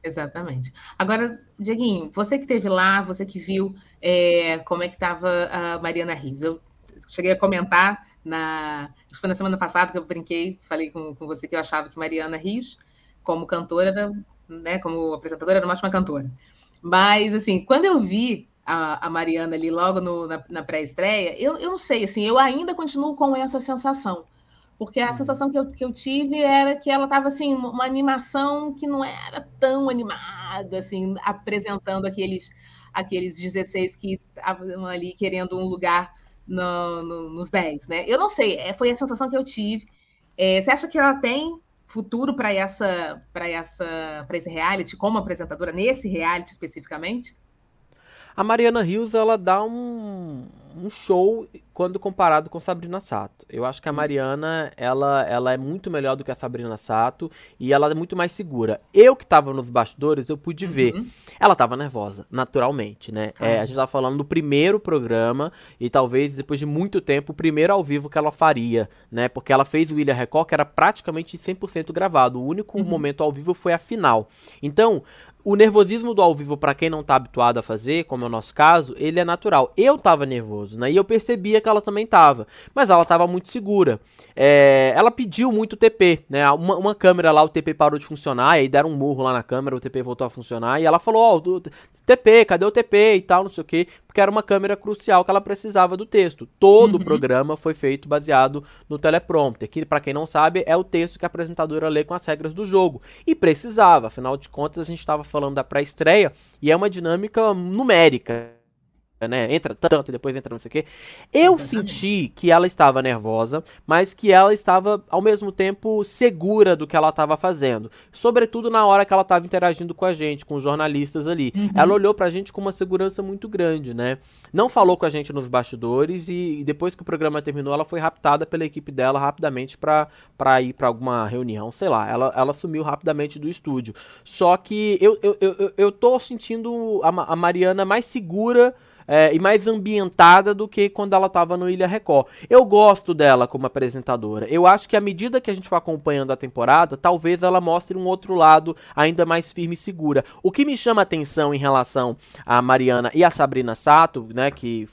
Exatamente. Agora, Dieguinho, você que esteve lá, você que viu é, como é que estava a Mariana Rios. Eu cheguei a comentar na. Foi na semana passada que eu brinquei, falei com, com você que eu achava que Mariana Rios, como cantora, era, né, como apresentadora, era uma ótima cantora. Mas, assim, quando eu vi a, a Mariana ali logo no, na, na pré-estreia, eu, eu não sei, assim, eu ainda continuo com essa sensação porque a uhum. sensação que eu, que eu tive era que ela estava assim, uma animação que não era tão animada, assim, apresentando aqueles, aqueles 16 que estavam ali querendo um lugar no, no, nos 10, né? Eu não sei, é, foi a sensação que eu tive. É, você acha que ela tem futuro para essa, para essa, para esse reality como apresentadora nesse reality especificamente? A Mariana Rios ela dá um, um show quando comparado com Sabrina Sato. Eu acho que a Mariana, ela, ela é muito melhor do que a Sabrina Sato e ela é muito mais segura. Eu que tava nos bastidores, eu pude uhum. ver. Ela tava nervosa, naturalmente, né? Ah. É, a gente tava falando do primeiro programa e talvez depois de muito tempo, o primeiro ao vivo que ela faria, né? Porque ela fez o Ilha Record, que era praticamente 100% gravado. O único uhum. momento ao vivo foi a final. Então, o nervosismo do ao vivo, para quem não tá habituado a fazer, como é o nosso caso, ele é natural. Eu tava nervoso, né? E eu percebia que ela também tava. Mas ela tava muito segura. É, ela pediu muito TP, né? Uma, uma, câmera lá, o TP parou de funcionar, e aí deram um murro lá na câmera, o TP voltou a funcionar. E ela falou: Ó, oh, TP, cadê o TP e tal, não sei o que. Porque era uma câmera crucial que ela precisava do texto. Todo uhum. o programa foi feito baseado no teleprompter, que, para quem não sabe, é o texto que a apresentadora lê com as regras do jogo. E precisava, afinal de contas, a gente estava falando da pré-estreia e é uma dinâmica numérica. Né? Entra tanto e depois entra não sei o quê. Eu Exatamente. senti que ela estava nervosa, mas que ela estava ao mesmo tempo segura do que ela estava fazendo. Sobretudo na hora que ela estava interagindo com a gente, com os jornalistas ali. Uhum. Ela olhou pra gente com uma segurança muito grande, né? Não falou com a gente nos bastidores e, e depois que o programa terminou, ela foi raptada pela equipe dela rapidamente pra, pra ir para alguma reunião, sei lá. Ela, ela sumiu rapidamente do estúdio. Só que eu, eu, eu, eu tô sentindo a, a Mariana mais segura é, e mais ambientada do que quando ela estava no Ilha Record. Eu gosto dela como apresentadora. Eu acho que à medida que a gente for acompanhando a temporada, talvez ela mostre um outro lado ainda mais firme e segura. O que me chama atenção em relação a Mariana e a Sabrina Sato, né, que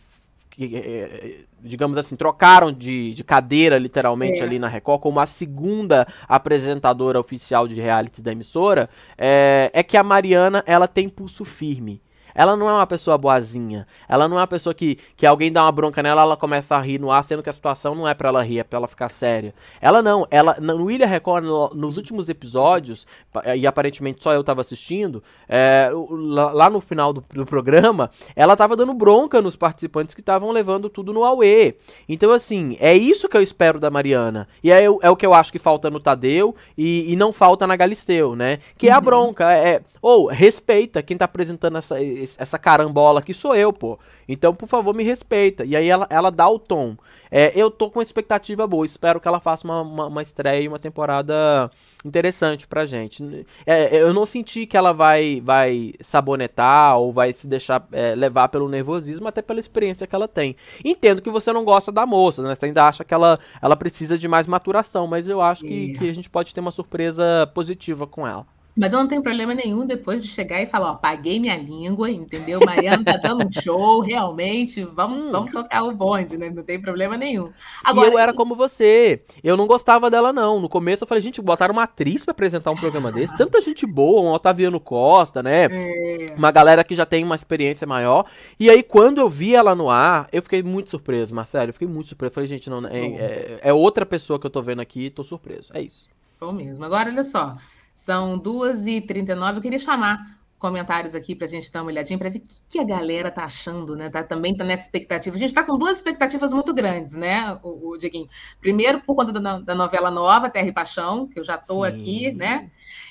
que, é, é, digamos assim, trocaram de, de cadeira literalmente é. ali na Record como a segunda apresentadora oficial de reality da emissora, é, é que a Mariana ela tem pulso firme. Ela não é uma pessoa boazinha. Ela não é uma pessoa que, que alguém dá uma bronca nela, ela começa a rir no ar, sendo que a situação não é para ela rir, é pra ela ficar séria. Ela não. Ela, no Ilha Record, nos últimos episódios, e aparentemente só eu tava assistindo, é, lá no final do, do, programa, ela tava dando bronca nos participantes que estavam levando tudo no Aue. Então, assim, é isso que eu espero da Mariana. E é, é o que eu acho que falta no Tadeu e, e não falta na Galisteu, né? Que é a uhum. bronca. É, ou, respeita quem tá apresentando essa essa carambola aqui sou eu, pô. Então, por favor, me respeita. E aí ela, ela dá o tom. É, eu tô com uma expectativa boa. Espero que ela faça uma, uma, uma estreia e uma temporada interessante pra gente. É, eu não senti que ela vai, vai sabonetar ou vai se deixar é, levar pelo nervosismo, até pela experiência que ela tem. Entendo que você não gosta da moça, né? Você ainda acha que ela, ela precisa de mais maturação, mas eu acho que, que a gente pode ter uma surpresa positiva com ela. Mas eu não tenho problema nenhum depois de chegar e falar, ó, paguei minha língua, entendeu? Mariana tá dando um show, realmente, vamos, hum. vamos tocar o bonde, né? Não tem problema nenhum. Agora, e eu era como você, eu não gostava dela não. No começo eu falei, gente, botaram uma atriz para apresentar um programa desse, tanta gente boa, um Otaviano Costa, né? É... Uma galera que já tem uma experiência maior. E aí quando eu vi ela no ar, eu fiquei muito surpreso, Marcelo, eu fiquei muito surpreso. falei, gente, não, é, é, é outra pessoa que eu tô vendo aqui, tô surpreso. É isso. Bom mesmo. Agora, olha só. São 2h39. Eu queria chamar comentários aqui para a gente dar uma olhadinha para ver o que, a galera tá achando, né? Tá, também está nessa expectativa. A gente está com duas expectativas muito grandes, né, o, o Dieguinho? Primeiro, por conta da, da, novela nova, Terra e Paixão, que eu já estou aqui, né?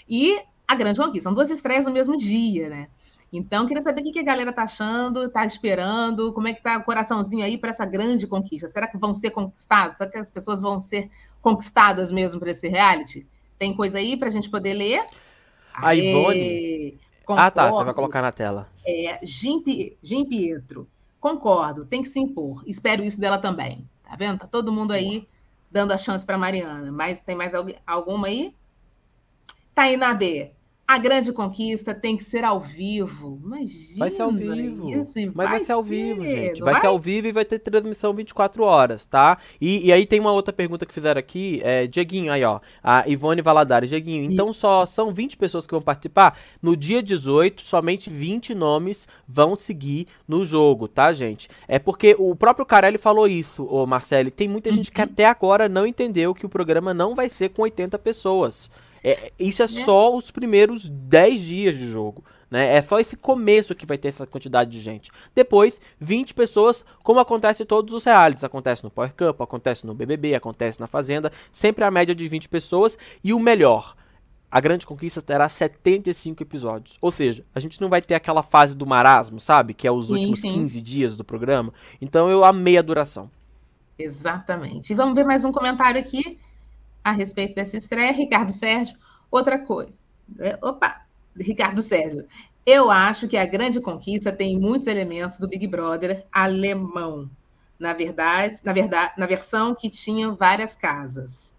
E a Grande Conquista. São duas estreias no mesmo dia, né? Então, queria saber o que, que a galera tá achando, tá esperando, como é que tá o coraçãozinho aí para essa grande conquista. Será que vão ser conquistados? Será que as pessoas vão ser conquistadas mesmo para esse reality? Tem coisa aí para a gente poder ler? A Ivone. Concordo. Ah, tá. Você vai colocar na tela. É, Jim, Jim Pietro. Concordo, tem que se impor. Espero isso dela também. Tá vendo? Tá todo mundo aí dando a chance para Mariana. Mas tem mais alguma aí? Tá aí na B. A grande conquista tem que ser ao vivo. Imagina. Vai ser ao vivo. Isso, Mas vai, vai ser ao vivo, gente. Vai, vai, ser ao vivo e vai ter transmissão 24 horas, tá? E, e aí tem uma outra pergunta que fizeram aqui. É, Dieguinho, aí ó. A Ivone Valadares. Dieguinho, então só são 20 pessoas que vão participar? No dia 18, somente 20 nomes vão seguir no jogo, tá, gente? É porque o próprio Carelli falou isso, ô Marcelo. Tem muita gente que uhum. até agora não entendeu que o programa não vai ser com 80 pessoas. É, isso é, é só os primeiros 10 dias de jogo. Né? É só esse começo que vai ter essa quantidade de gente. Depois, 20 pessoas, como acontece em todos os realities. Acontece no Power Cup, acontece no BBB, acontece na Fazenda. Sempre a média de 20 pessoas. E o melhor, a Grande Conquista terá 75 episódios. Ou seja, a gente não vai ter aquela fase do marasmo, sabe? Que é os sim, últimos sim. 15 dias do programa. Então eu amei a duração. Exatamente. E vamos ver mais um comentário aqui a respeito dessa estreia. Ricardo Sérgio, outra coisa. É, opa, Ricardo Sérgio. Eu acho que a grande conquista tem muitos elementos do Big Brother alemão. Na verdade, na verdade, na versão que tinha várias casas.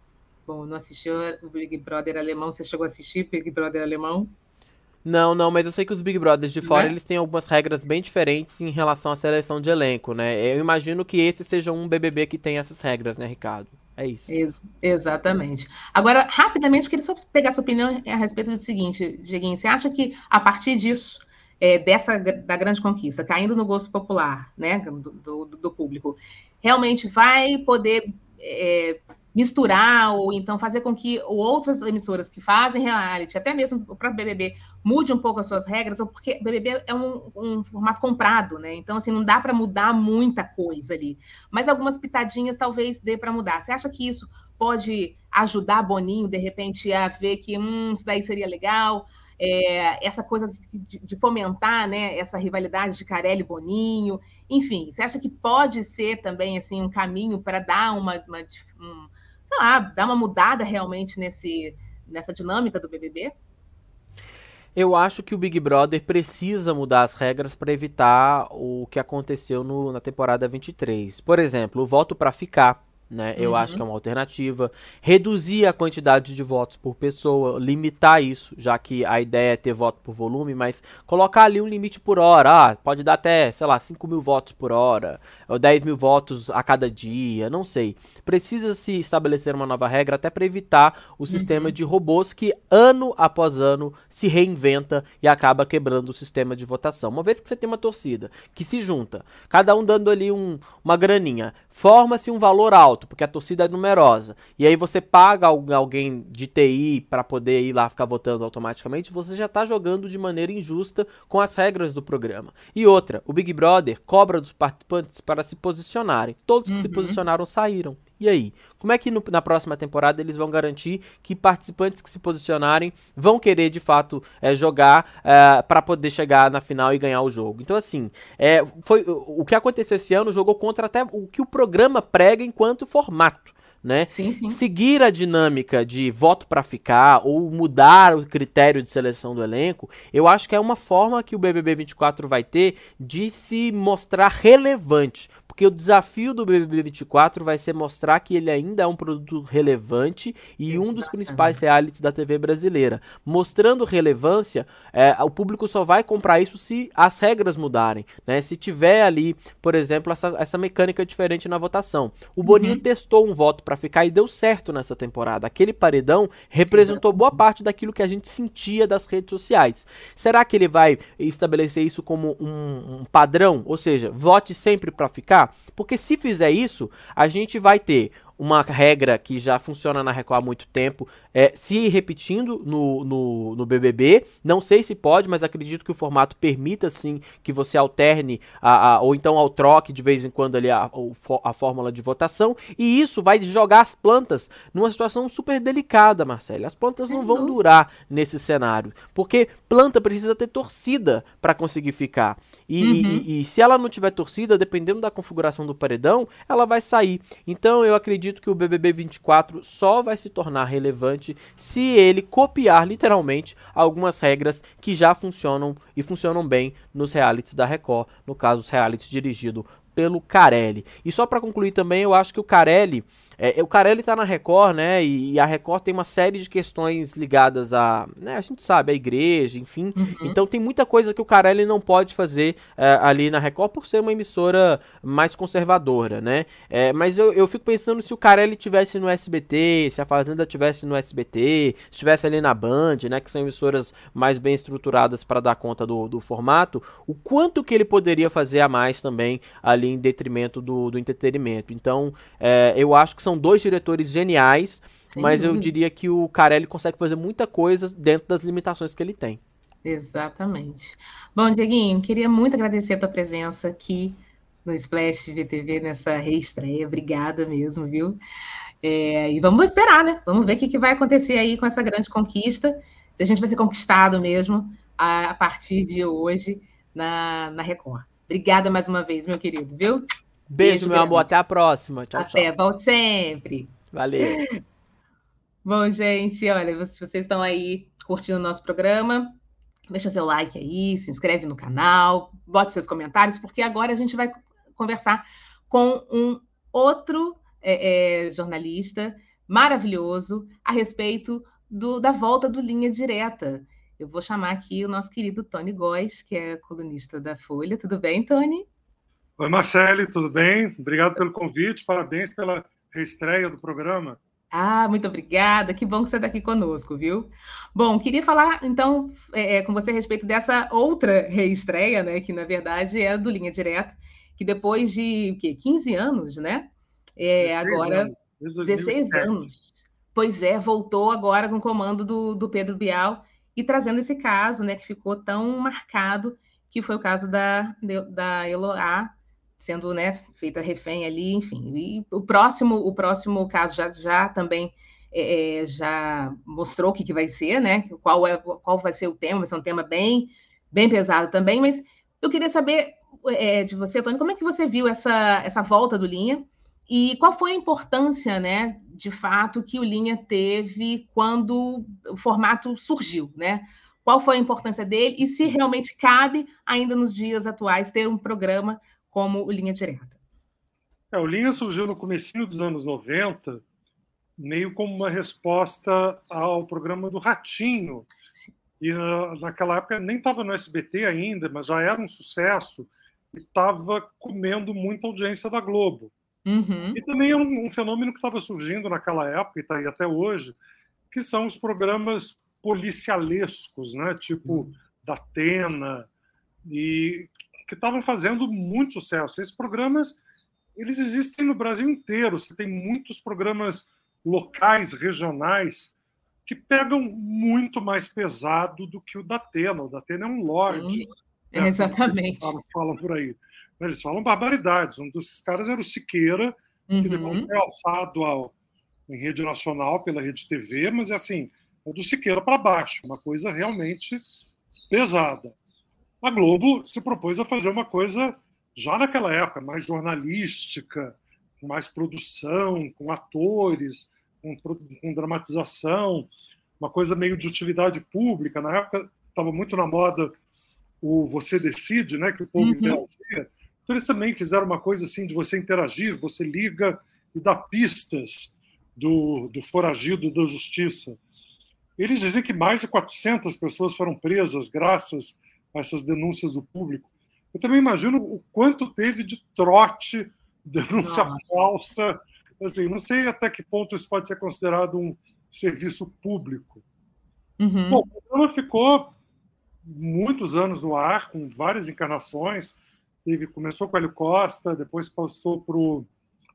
Bom, não assistiu o Big Brother alemão? Você chegou a assistir Big Brother alemão? Não, não, mas eu sei que os Big Brothers de fora, é? eles têm algumas regras bem diferentes em relação à seleção de elenco, né? Eu imagino que esse seja um BBB que tem essas regras, né, Ricardo? É isso. Ex exatamente. Agora, rapidamente, queria só pegar sua opinião a respeito do seguinte, Dieguinho. Você acha que, a partir disso, é, dessa da grande conquista, caindo no gosto popular, né, do, do, do público, realmente vai poder é, misturar ou então fazer com que outras emissoras que fazem reality, até mesmo o próprio BBB, mude um pouco as suas regras, ou porque BBB é um, um formato comprado, né? Então, assim, não dá para mudar muita coisa ali. Mas algumas pitadinhas talvez dê para mudar. Você acha que isso pode ajudar Boninho, de repente, a ver que hum, isso daí seria legal? É, essa coisa de, de, fomentar né, essa rivalidade de Carelli e Boninho, enfim, você acha que pode ser também assim um caminho para dar uma, uma um, sei lá, dar uma mudada realmente nesse, nessa dinâmica do BBB? Eu acho que o Big Brother precisa mudar as regras para evitar o que aconteceu no, na temporada 23. Por exemplo, o voto para ficar né? Eu uhum. acho que é uma alternativa. Reduzir a quantidade de votos por pessoa, limitar isso, já que a ideia é ter voto por volume, mas colocar ali um limite por hora. Ah, pode dar até, sei lá, 5 mil votos por hora, ou 10 mil votos a cada dia, não sei. Precisa se estabelecer uma nova regra até para evitar o uhum. sistema de robôs que ano após ano se reinventa e acaba quebrando o sistema de votação. Uma vez que você tem uma torcida que se junta, cada um dando ali um, uma graninha, forma-se um valor alto, porque a torcida é numerosa, e aí você paga alguém de TI para poder ir lá ficar votando automaticamente, você já está jogando de maneira injusta com as regras do programa. E outra, o Big Brother cobra dos participantes para se posicionarem. Todos que uhum. se posicionaram saíram. E aí? Como é que no, na próxima temporada eles vão garantir que participantes que se posicionarem vão querer de fato é, jogar é, para poder chegar na final e ganhar o jogo? Então, assim, é, foi o que aconteceu esse ano jogou contra até o que o programa prega enquanto formato. Né? Sim, sim. Seguir a dinâmica de voto para ficar ou mudar o critério de seleção do elenco, eu acho que é uma forma que o BBB 24 vai ter de se mostrar relevante. Porque o desafio do BBB 24 vai ser mostrar que ele ainda é um produto relevante e Exatamente. um dos principais realities da TV brasileira. Mostrando relevância, é, o público só vai comprar isso se as regras mudarem. Né? Se tiver ali, por exemplo, essa, essa mecânica diferente na votação. O Boninho uhum. testou um voto para ficar e deu certo nessa temporada. Aquele paredão representou boa parte daquilo que a gente sentia das redes sociais. Será que ele vai estabelecer isso como um, um padrão? Ou seja, vote sempre para ficar? Porque se fizer isso, a gente vai ter uma regra que já funciona na Record há muito tempo, é, se repetindo no, no, no, BBB. Não sei se pode, mas acredito que o formato permita sim que você alterne a, a, ou então ao troque de vez em quando ali a, a, fórmula de votação. E isso vai jogar as plantas numa situação super delicada, Marcelo. As plantas não vão durar nesse cenário, porque planta precisa ter torcida para conseguir ficar. E, uhum. e, e se ela não tiver torcida, dependendo da configuração do paredão, ela vai sair. Então eu acredito que o BBB 24 só vai se tornar relevante se ele copiar literalmente algumas regras que já funcionam e funcionam bem nos realities da Record, no caso os realities dirigidos pelo Carelli. E só para concluir também, eu acho que o Carelli é, o Carelli tá na Record, né? E, e, a Record tem uma série de questões ligadas a. Né, a gente sabe, a igreja, enfim. Uhum. Então tem muita coisa que o Carelli não pode fazer é, ali na Record por ser uma emissora mais conservadora, né? É, mas eu, eu fico pensando se o Carelli tivesse no SBT, se a Fazenda tivesse no SBT, se estivesse ali na Band, né? Que são emissoras mais bem estruturadas para dar conta do, do formato, o quanto que ele poderia fazer a mais também ali em detrimento do, do entretenimento. Então, é, eu acho que são dois diretores geniais, Sim. mas eu diria que o Carelli consegue fazer muita coisa dentro das limitações que ele tem. Exatamente. Bom, Dieguinho, queria muito agradecer a tua presença aqui no Splash VTV nessa reestreia. Obrigada mesmo, viu? É, e vamos esperar, né? Vamos ver o que, que, vai acontecer aí com essa grande conquista. Se a gente vai ser conquistado mesmo a, a partir de hoje na, na Record. Obrigada mais uma vez, meu querido, viu? Beijo, Beijo meu grande. amor. Até a próxima. Tchau, Até, tchau. volte sempre. Valeu. Bom, gente, olha, se vocês estão aí curtindo o nosso programa, deixa seu like aí, se inscreve no canal, bote seus comentários, porque agora a gente vai conversar com um outro é, é, jornalista maravilhoso a respeito do, da volta do Linha Direta. Eu vou chamar aqui o nosso querido Tony Góes, que é colunista da Folha. Tudo bem, Tony? Oi, Marcele, tudo bem? Obrigado pelo convite, parabéns pela reestreia do programa. Ah, muito obrigada, que bom que você está aqui conosco, viu? Bom, queria falar então é, é, com você a respeito dessa outra reestreia, né? Que na verdade é do Linha Direta, que depois de que, 15 anos, né? É, agora. Anos. 16 anos. Pois é, voltou agora com o comando do, do Pedro Bial e trazendo esse caso, né, que ficou tão marcado, que foi o caso da, da Eloá, sendo né, feita refém ali, enfim. E o próximo, o próximo caso já, já também é, é, já mostrou o que, que vai ser, né? Qual, é, qual vai ser o tema, vai ser um tema bem, bem pesado também, mas eu queria saber é, de você, Tony, como é que você viu essa, essa volta do Linha e qual foi a importância, né, de fato, que o Linha teve quando o formato surgiu, né? Qual foi a importância dele e se realmente cabe ainda nos dias atuais ter um programa como o Linha Direta. É, o Linha surgiu no comecinho dos anos 90, meio como uma resposta ao programa do Ratinho. E naquela época nem estava no SBT ainda, mas já era um sucesso e estava comendo muita audiência da Globo. Uhum. E também é um, um fenômeno que estava surgindo naquela época e está aí até hoje, que são os programas policialescos, né? tipo uhum. da Atena, e que estavam fazendo muito sucesso. Esses programas eles existem no Brasil inteiro. Você tem muitos programas locais, regionais, que pegam muito mais pesado do que o da Atena. O da Atena é um lorde. Né? Exatamente. Eles falam por aí. Eles falam barbaridades. Um desses caras era o Siqueira, uhum. que depois foi alçado ao, em rede nacional pela Rede TV, mas é assim, é do Siqueira para baixo, uma coisa realmente pesada. A Globo se propôs a fazer uma coisa já naquela época, mais jornalística, com mais produção, com atores, com, com dramatização, uma coisa meio de utilidade pública. Na época estava muito na moda o Você Decide, né, que o povo uhum. interagia. Então eles também fizeram uma coisa assim de você interagir, você liga e dá pistas do, do foragido da justiça. Eles dizem que mais de 400 pessoas foram presas graças a essas denúncias do público. Eu também imagino o quanto teve de trote, denúncia Nossa. falsa. Assim, não sei até que ponto isso pode ser considerado um serviço público. Uhum. Bom, o programa ficou muitos anos no ar, com várias encarnações. Teve, começou com o Hélio Costa, depois passou para o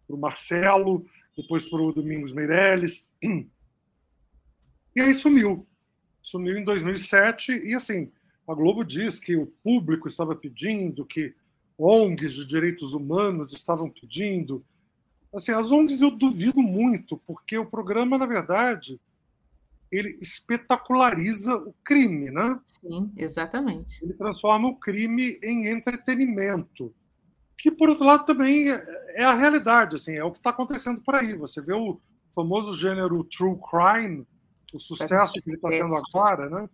Marcelo, depois para o Domingos Meirelles. E aí sumiu. Sumiu em 2007 e, assim, a Globo diz que o público estava pedindo, que ONGs de direitos humanos estavam pedindo. Assim, as ONGs eu duvido muito, porque o programa, na verdade, ele espetaculariza o crime, né? Sim, exatamente. Ele transforma o crime em entretenimento, que por outro lado também é a realidade, assim, é o que está acontecendo por aí. Você vê o famoso gênero true crime, o sucesso que ele está tendo agora, né?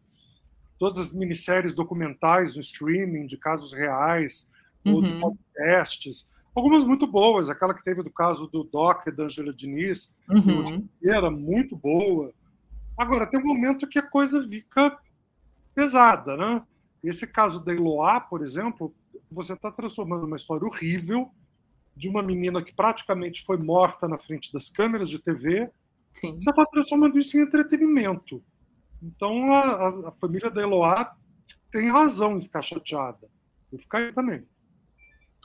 Todas as minisséries documentais no streaming de casos reais uhum. ou de uhum. podcasts, algumas muito boas, aquela que teve do caso do Doc da Angela Diniz, uhum. era muito boa. Agora, tem um momento que a coisa fica pesada, né? Esse caso da Eloá, por exemplo, você está transformando uma história horrível de uma menina que praticamente foi morta na frente das câmeras de TV. Sim. Você está transformando isso em entretenimento. Então, a, a, família da Eloá tem razão em ficar chateada. Eu ficaria também.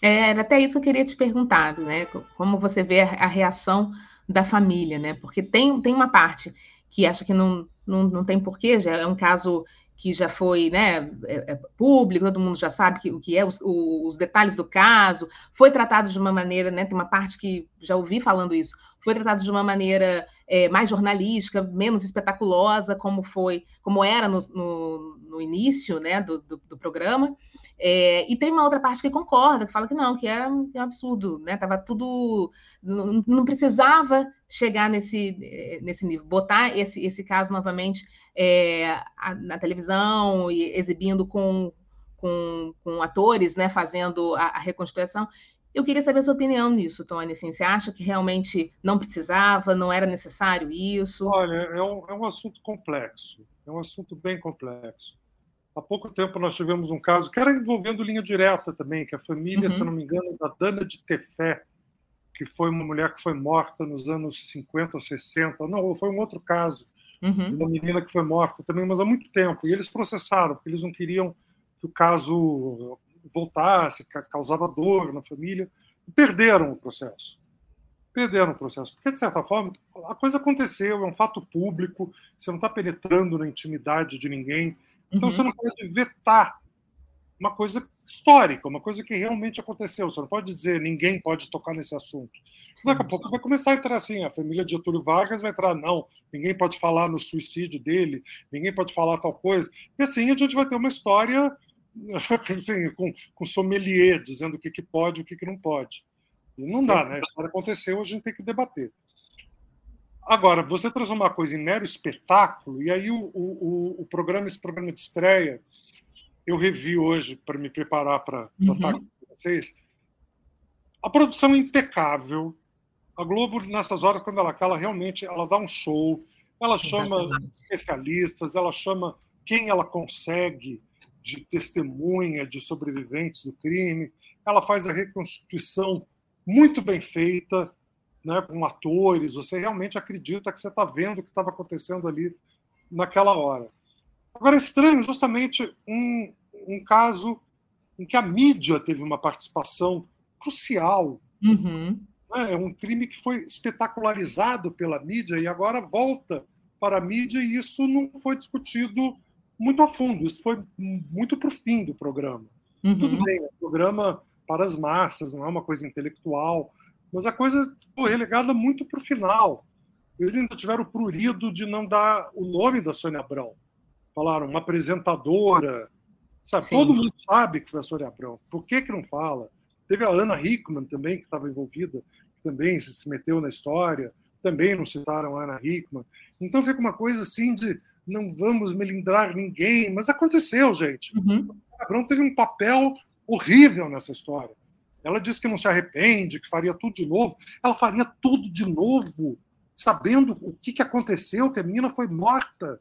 É, até isso que eu queria te perguntar, né? Como você vê a, a reação da família, né? Porque tem, tem uma parte que acha que não, não, não tem porquê, já é um caso que já foi né, é, é público, todo mundo já sabe que, o que é, os, os, detalhes do caso, foi tratado de uma maneira, né, tem uma parte que já ouvi falando isso, foi tratado de uma maneira é, mais jornalística, menos espetaculosa, como foi, como era no, no, no início né, do, do, do programa. É, e tem uma outra parte que concorda, que fala que não, que é, é um absurdo, né? Tava tudo. Não, não, precisava chegar nesse, nesse nível, botar esse, esse caso novamente é, na televisão e exibindo com, com, com atores, né, fazendo a, a reconstituição. Eu queria saber a sua opinião nisso, Tony. Assim, você acha que realmente não precisava, não era necessário isso? Olha, é um, é um assunto complexo, é um assunto bem complexo. Há pouco tempo nós tivemos um caso que era envolvendo linha direta também, que a família, uhum. se não me engano, da Dana de Tefé, que foi uma mulher que foi morta nos anos 50 ou 60. Não, foi um outro caso, uhum. uma menina que foi morta também, mas há muito tempo. E eles processaram, porque eles não queriam que o caso voltasse, causava dor na família, perderam o processo. perderam o processo. Porque, de certa forma, a coisa aconteceu, é um fato público, você não está penetrando na intimidade de ninguém. Então, uhum. você não pode vetar uma coisa histórica, uma coisa que realmente aconteceu. Você não pode dizer ninguém pode tocar nesse assunto. Daqui a pouco vai começar a entrar assim, a família de Getúlio Vargas vai entrar, não, ninguém pode falar no suicídio dele, ninguém pode falar tal coisa. E assim a gente vai ter uma história assim, com, com sommelier, dizendo o que, que pode e o que, que não pode. E não dá, né? A história aconteceu, a gente tem que debater. Agora, você transformar uma coisa em mero espetáculo, e aí o, o, o programa, esse programa de estreia, eu revi hoje para me preparar para uhum. estar com vocês. A produção é impecável. A Globo, nessas horas, quando ela cala, realmente ela dá um show, ela chama especialistas, ela chama quem ela consegue de testemunha, de sobreviventes do crime, ela faz a reconstituição muito bem feita, né, com atores, você realmente acredita que você está vendo o que estava acontecendo ali naquela hora. Agora, é estranho justamente um, um caso em que a mídia teve uma participação crucial. Uhum. Né? É um crime que foi espetacularizado pela mídia e agora volta para a mídia, e isso não foi discutido muito a fundo, isso foi muito para o fim do programa. Uhum. Tudo bem, é um programa para as massas, não é uma coisa intelectual, mas a coisa foi relegada muito para o final. Eles ainda tiveram o prurido de não dar o nome da Sônia Abrão falaram uma apresentadora, sabe? Sim. Todo mundo sabe que foi a Sônia Abrão. Por que que não fala? Teve a Ana Hickman também que estava envolvida, que também se meteu na história. Também não citaram a Ana Hickman. Então fica uma coisa assim de não vamos melindrar ninguém, mas aconteceu, gente. Uhum. A Abrão teve um papel horrível nessa história. Ela disse que não se arrepende, que faria tudo de novo. Ela faria tudo de novo, sabendo o que, que aconteceu, que a menina foi morta.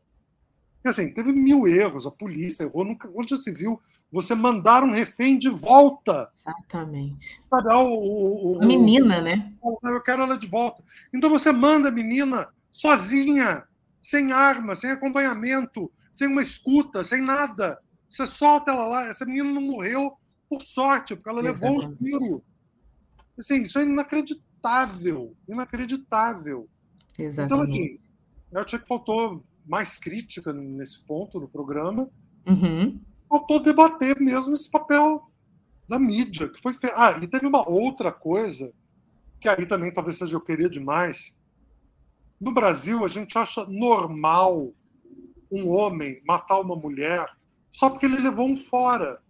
E assim, teve mil erros, a polícia errou, nunca, onde já se viu você mandar um refém de volta. Exatamente. Para o, o, o, menina, né? Eu quero ela de volta. Então você manda a menina sozinha, sem arma, sem acompanhamento, sem uma escuta, sem nada. Você solta ela lá. Essa menina não morreu por sorte, porque ela levou um tiro. Assim, isso é inacreditável. Inacreditável. Exatamente. Então, assim, eu achei que faltou mais crítica nesse ponto no programa, uhum. faltou debater mesmo esse papel da mídia, que foi fe... Ah, e teve uma outra coisa, que aí também talvez seja eu querer demais. No Brasil, a gente acha normal um homem matar uma mulher só porque ele levou um fora.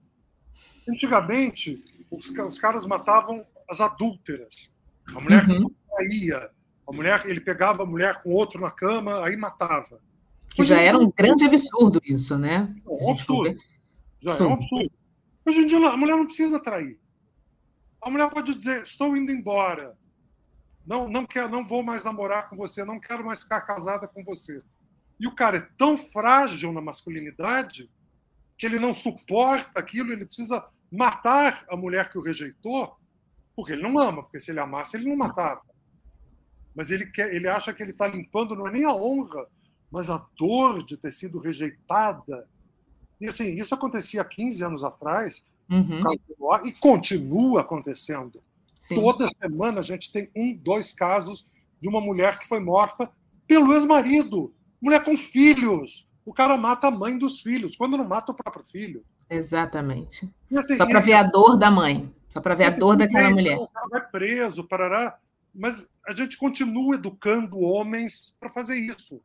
Antigamente, os, os caras matavam as adúlteras. A mulher uhum. que traía. A mulher, ele pegava a mulher com outro na cama, aí matava. Que já era um grande absurdo isso, né? É um absurdo. Já Sim. é um absurdo. Hoje em dia a mulher não precisa trair. A mulher pode dizer: estou indo embora. Não, não quero, não vou mais namorar com você, não quero mais ficar casada com você. E o cara é tão frágil na masculinidade que ele não suporta aquilo, ele precisa matar a mulher que o rejeitou, porque ele não ama, porque se ele amasse, ele não matava. Mas ele quer, ele acha que ele está limpando não é nem a honra mas a dor de ter sido rejeitada. E assim, isso acontecia há 15 anos atrás, uhum. e continua acontecendo. Sim. Toda semana a gente tem um, dois casos de uma mulher que foi morta pelo ex-marido. Mulher com filhos. O cara mata a mãe dos filhos, quando não mata o próprio filho. Exatamente. Assim, Só para ver a dor da mãe. Só para ver a dor daquela bem, mulher. O cara vai preso, parará. Mas a gente continua educando homens para fazer isso.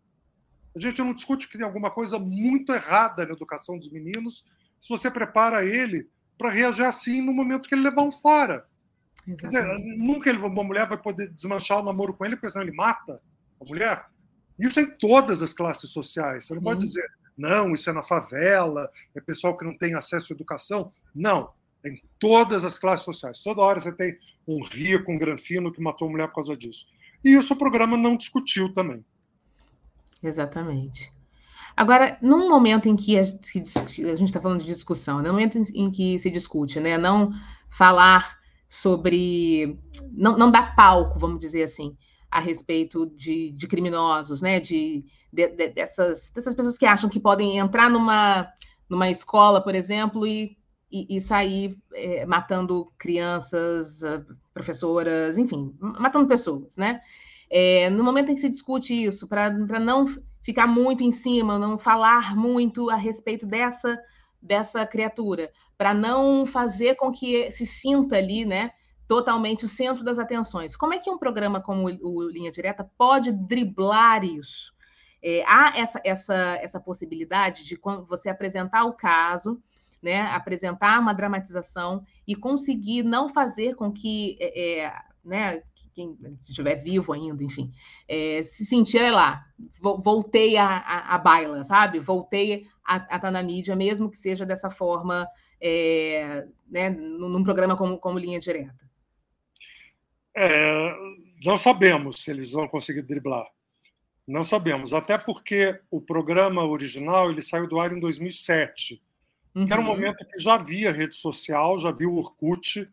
A gente não discute que tem alguma coisa muito errada na educação dos meninos se você prepara ele para reagir assim no momento que ele levar um fora. Dizer, nunca ele, uma mulher vai poder desmanchar o namoro com ele, porque senão ele mata a mulher. Isso é em todas as classes sociais. Você não pode dizer, não, isso é na favela, é pessoal que não tem acesso à educação. Não, é em todas as classes sociais. Toda hora você tem um rico, um granfino que matou a mulher por causa disso. E isso o programa não discutiu também. Exatamente. Agora, num momento em que a, gente está falando de discussão, no momento em que se discute, né, não falar sobre, não, não dar palco, vamos dizer assim, a respeito de, de criminosos, né, de, de, de, dessas, dessas pessoas que acham que podem entrar numa, numa escola, por exemplo, e, e, e sair é, matando crianças, professoras, enfim, matando pessoas, né? É, no momento em que se discute isso, para não ficar muito em cima, não falar muito a respeito dessa dessa criatura, para não fazer com que se sinta ali, né, totalmente o centro das atenções. Como é que um programa como o Linha Direta pode driblar isso? É, há essa, essa, essa possibilidade de você apresentar o caso, né, apresentar uma dramatização e conseguir não fazer com que, é, é né, quem estiver vivo ainda, enfim, é, se sentir, lá, voltei a, a, baila, sabe? Voltei a estar tá na mídia, mesmo que seja dessa forma, é, né, num programa como, como Linha Direta. É, não sabemos se eles vão conseguir driblar. Não sabemos, até porque o programa original ele saiu do ar em 2007, uhum. que era um uhum. momento que já havia rede social, já havia o Orkut,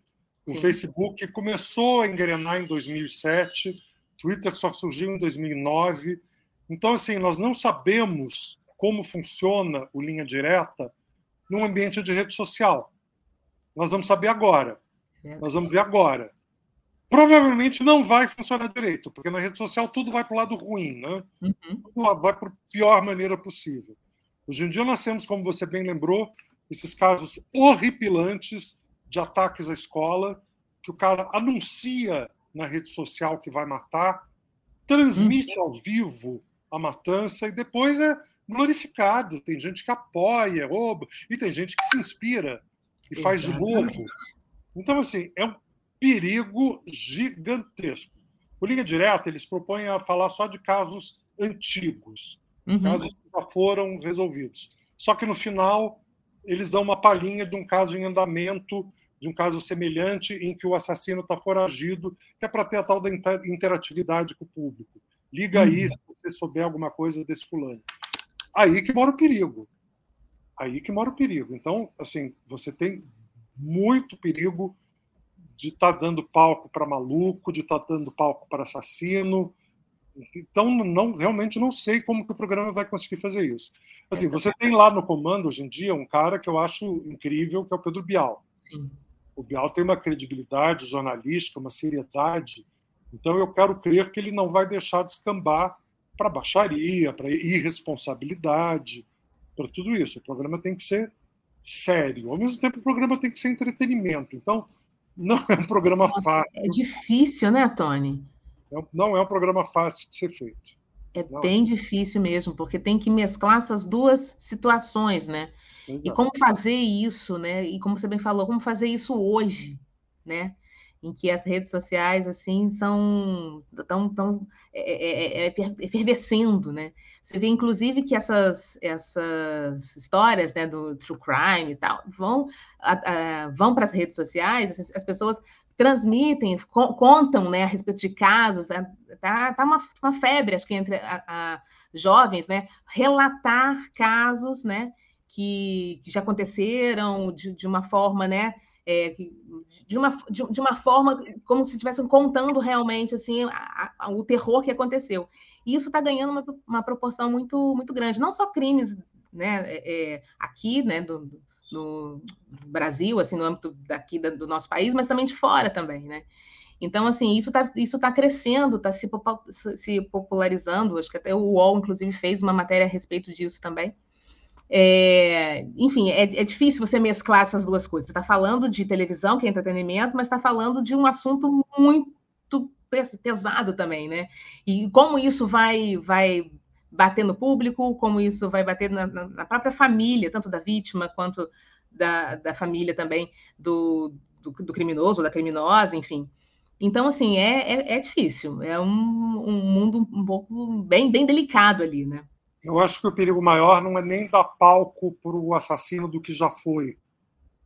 o Sim. Facebook começou a engrenar em 2007, Twitter só surgiu em 2009. Então, assim, nós não sabemos como funciona o linha direta num ambiente de rede social. Nós vamos saber agora. Nós vamos ver agora. Provavelmente não vai funcionar direito, porque na rede social tudo vai para o lado ruim, né? Uhum. vai para a pior maneira possível. Hoje em dia nós temos, como você bem lembrou, esses casos horripilantes de ataques à escola, que o cara anuncia na rede social que vai matar, transmite uhum. ao vivo a matança e depois é glorificado. Tem gente que apoia, rouba, e tem gente que se inspira e faz de novo. Então, assim, é um perigo gigantesco. O Liga Direta, eles propõem a falar só de casos antigos, uhum. casos que já foram resolvidos. Só que no final, eles dão uma palhinha de um caso em andamento, de um caso semelhante em que o assassino está foragido, que é para ter a tal da interatividade com o público. Liga aí uhum. se você souber alguma coisa desse fulano. Aí que mora o perigo. Aí que mora o perigo. Então, assim, você tem muito perigo de estar tá dando palco para maluco, de estar tá dando palco para assassino. Então, não, realmente não sei como que o programa vai conseguir fazer isso. Assim, você tem lá no comando hoje em dia um cara que eu acho incrível, que é o Pedro Bial. Sim. O Bial tem uma credibilidade jornalística, uma seriedade. Então, eu quero crer que ele não vai deixar de escambar para baixaria, para irresponsabilidade, para tudo isso. O programa tem que ser sério. Ao mesmo tempo, o programa tem que ser entretenimento. Então, não é um programa Nossa, fácil. É difícil, né, Tony? É não é um programa fácil de ser feito. É não. bem difícil mesmo, porque tem que mesclar essas duas situações, né? Exato. E como fazer isso, né? E como você bem falou, como fazer isso hoje, né? Em que as redes sociais assim são tão, tão é, é, é, é efervescendo, né? Você vê, inclusive, que essas, essas histórias né, do true crime e tal vão, a, a, vão para as redes sociais, as, as pessoas transmitem, co contam né, a respeito de casos, né? tá, tá uma, uma febre, acho que entre a, a jovens, né, relatar casos, né, que, que já aconteceram de, de uma forma, né, é, de, uma, de, de, uma forma como se estivessem contando realmente assim a, a, o terror que aconteceu. E isso está ganhando uma, uma, proporção muito, muito grande. Não só crimes né, é, é aqui, né, do, no Brasil, assim, no âmbito daqui do nosso país, mas também de fora também, né? Então, assim, isso está isso tá crescendo, está se, se popularizando. Acho que até o UOL, inclusive, fez uma matéria a respeito disso também. É, enfim, é, é, difícil você mesclar essas duas coisas. Você está falando de televisão, que é entretenimento, mas está falando de um assunto muito pesado também, né? E como isso vai, vai bater no público, como isso vai bater na, na própria família, tanto da vítima quanto da, da família também do, do, do, criminoso, da criminosa, enfim. Então, assim, é, é, é difícil, é um, um, mundo um pouco bem, bem delicado ali, né? Eu acho que o perigo maior não é nem dar palco para o assassino do que já foi,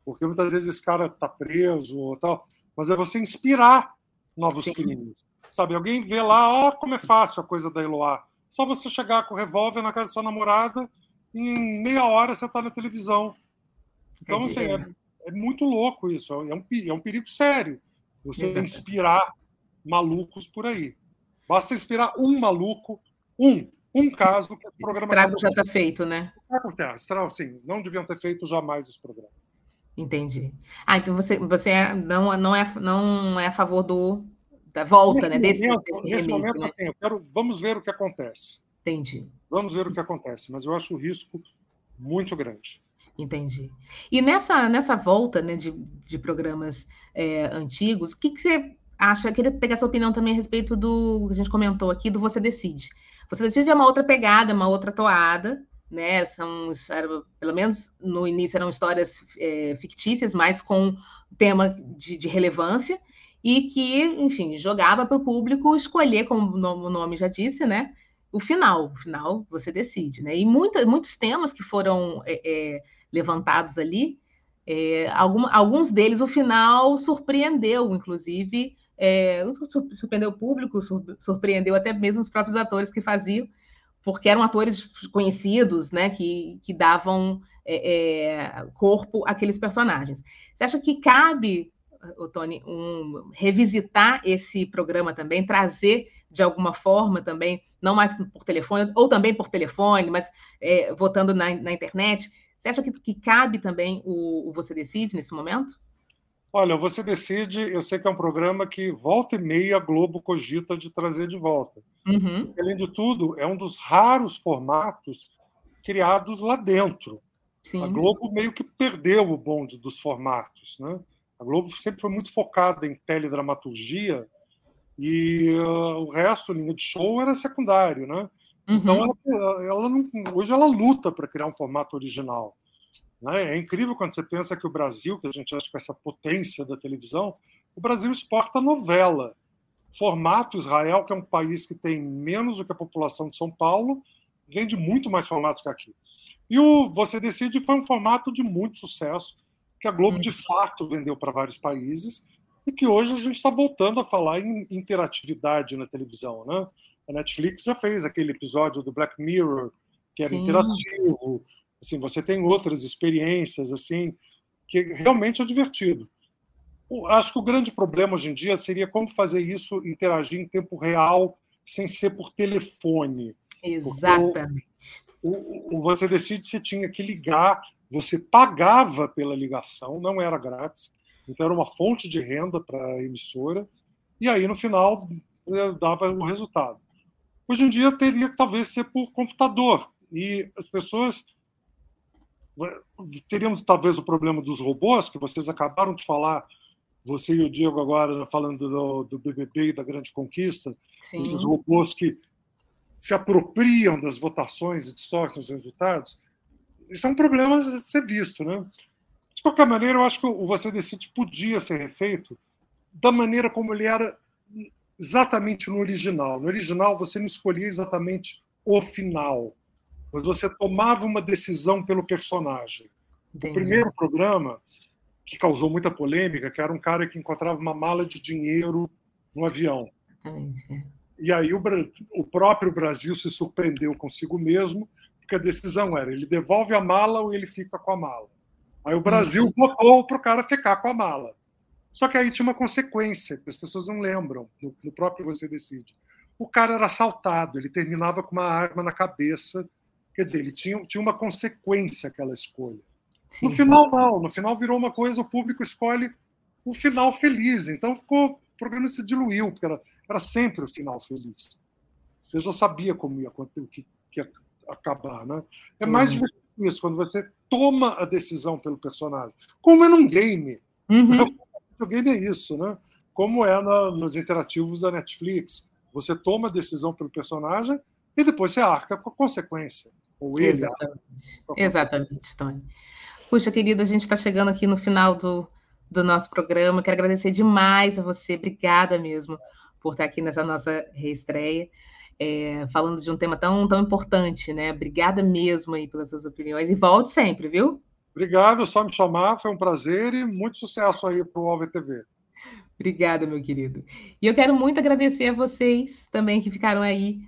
porque muitas vezes esse cara está preso ou tal, mas é você inspirar novos Sim. crimes. Sabe, alguém vê lá, ó, como é fácil a coisa da Eloá só você chegar com o revólver na casa da sua namorada e em meia hora você está na televisão. Então, assim, é, é, muito louco isso. É um, é um perigo sério você Exatamente. inspirar malucos por aí. Basta inspirar um maluco, um, um caso que esse programa. O estrago já está feito, né? Estrago, sim, não deviam ter feito jamais esse programa. Entendi. Ah, então você, você é, não, não, é, não é a favor do, da volta, nesse né? Desse, momento, desse remake, momento, né? assim, eu quero, vamos ver o que acontece. Entendi. Vamos ver o que acontece, mas eu acho o risco muito grande. Entendi. E nessa, nessa volta né, de, de programas é, antigos, o que, que você acha? Eu queria pegar sua opinião também a respeito do que a gente comentou aqui, do Você Decide. Você Decide é uma outra pegada, uma outra toada, né? São, era, pelo menos no início eram histórias é, fictícias, mas com tema de, de, relevância, e que, enfim, jogava para o público escolher, como o nome já disse, né? O final, o final você decide, né? E muita, muitos temas que foram é, é, levantados ali, é, algum, alguns deles o final surpreendeu, inclusive, é, surpreendeu o público, surpreendeu até mesmo os próprios atores que faziam, porque eram atores conhecidos, né, que, que davam é, é, corpo àqueles personagens. Você acha que cabe, Tony, um, revisitar esse programa também, trazer de alguma forma também, não mais por telefone, ou também por telefone, mas é, votando na, na, internet? Você acha que, que cabe também o, o Você Decide nesse momento? Olha, Você Decide, eu sei que é um programa que volta e meia a Globo cogita de trazer de volta. Uhum. Além de tudo, é um dos raros formatos criados lá dentro. Sim. A Globo meio que perdeu o bonde dos formatos. Né? A Globo sempre foi muito focada em teledramaturgia e uh, o resto, linha de show, era secundário. Né? Então, uhum. Então, ela, ela não, hoje ela luta para criar um formato original. Né? É incrível quando você pensa que o Brasil, que a gente acha que é essa potência da televisão, o Brasil exporta novela formato Israel, que é um país que tem menos do que a população de São Paulo, vende muito mais formato que aqui. E o Você Decide foi um formato de muito sucesso, que a Globo de fato vendeu para vários países, e que hoje a gente está voltando a falar em interatividade na televisão. Né? A Netflix já fez aquele episódio do Black Mirror, que era Sim. interativo. Assim, você tem outras experiências assim que realmente é divertido acho que o grande problema hoje em dia seria como fazer isso interagir em tempo real, sem ser por telefone. Exatamente. O, o, você decide se tinha que ligar, você pagava pela ligação, não era grátis, então era uma fonte de renda para a emissora, e aí no final eh, dava o resultado. Hoje em dia teria que talvez ser por computador, e as pessoas teríamos talvez o problema dos robôs, que vocês acabaram de falar você e o Diego agora falando do, do BBB e da grande conquista, Sim. esses robôs que se apropriam das votações e distorcem os resultados, isso é um problema a ser visto, né? De qualquer maneira, eu acho que o Você Decide podia ser refeito da maneira como ele era exatamente no original. No original, você não escolhia exatamente o final, mas você tomava uma decisão pelo personagem. Entendi. O primeiro programa, que causou muita polêmica, que era um cara que encontrava uma mala de dinheiro no avião. É. E aí o, o próprio Brasil se surpreendeu consigo mesmo, porque a decisão era: ele devolve a mala ou ele fica com a mala. Aí o Brasil uhum. votou para o cara ficar com a mala. Só que aí tinha uma consequência, que as pessoas não lembram, no, no próprio Você Decide. O cara era assaltado, ele terminava com uma arma na cabeça. Quer dizer, ele tinha, tinha uma consequência aquela escolha. No final, não. No final virou uma coisa, o público escolhe o final feliz. Então ficou, o programa se diluiu, porque era, era sempre o final feliz. Você já sabia como ia o que, que ia acabar, né? É mais divertido isso, quando você toma a decisão pelo personagem. Como é num game. Uhum. O game é isso, né? Como é na, nos interativos da Netflix. Você toma a decisão pelo personagem e depois você arca com a consequência. Ou ele Exatamente, Exatamente Tony. Puxa, querida, a gente está chegando aqui no final do, do nosso programa. Quero agradecer demais a você. Obrigada mesmo por estar aqui nessa nossa reestreia. É, falando de um tema tão, tão importante, né? Obrigada mesmo aí pelas suas opiniões e volte sempre, viu? Obrigado, só me chamar, foi um prazer e muito sucesso aí para o AlvTV. Obrigada, meu querido. E eu quero muito agradecer a vocês também que ficaram aí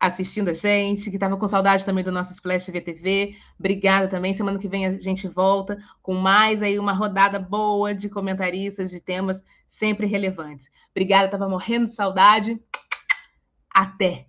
assistindo a gente, que estava com saudade também do nosso Splash VTV. Obrigada também. Semana que vem a gente volta com mais aí uma rodada boa de comentaristas de temas sempre relevantes. Obrigada, estava morrendo de saudade. Até!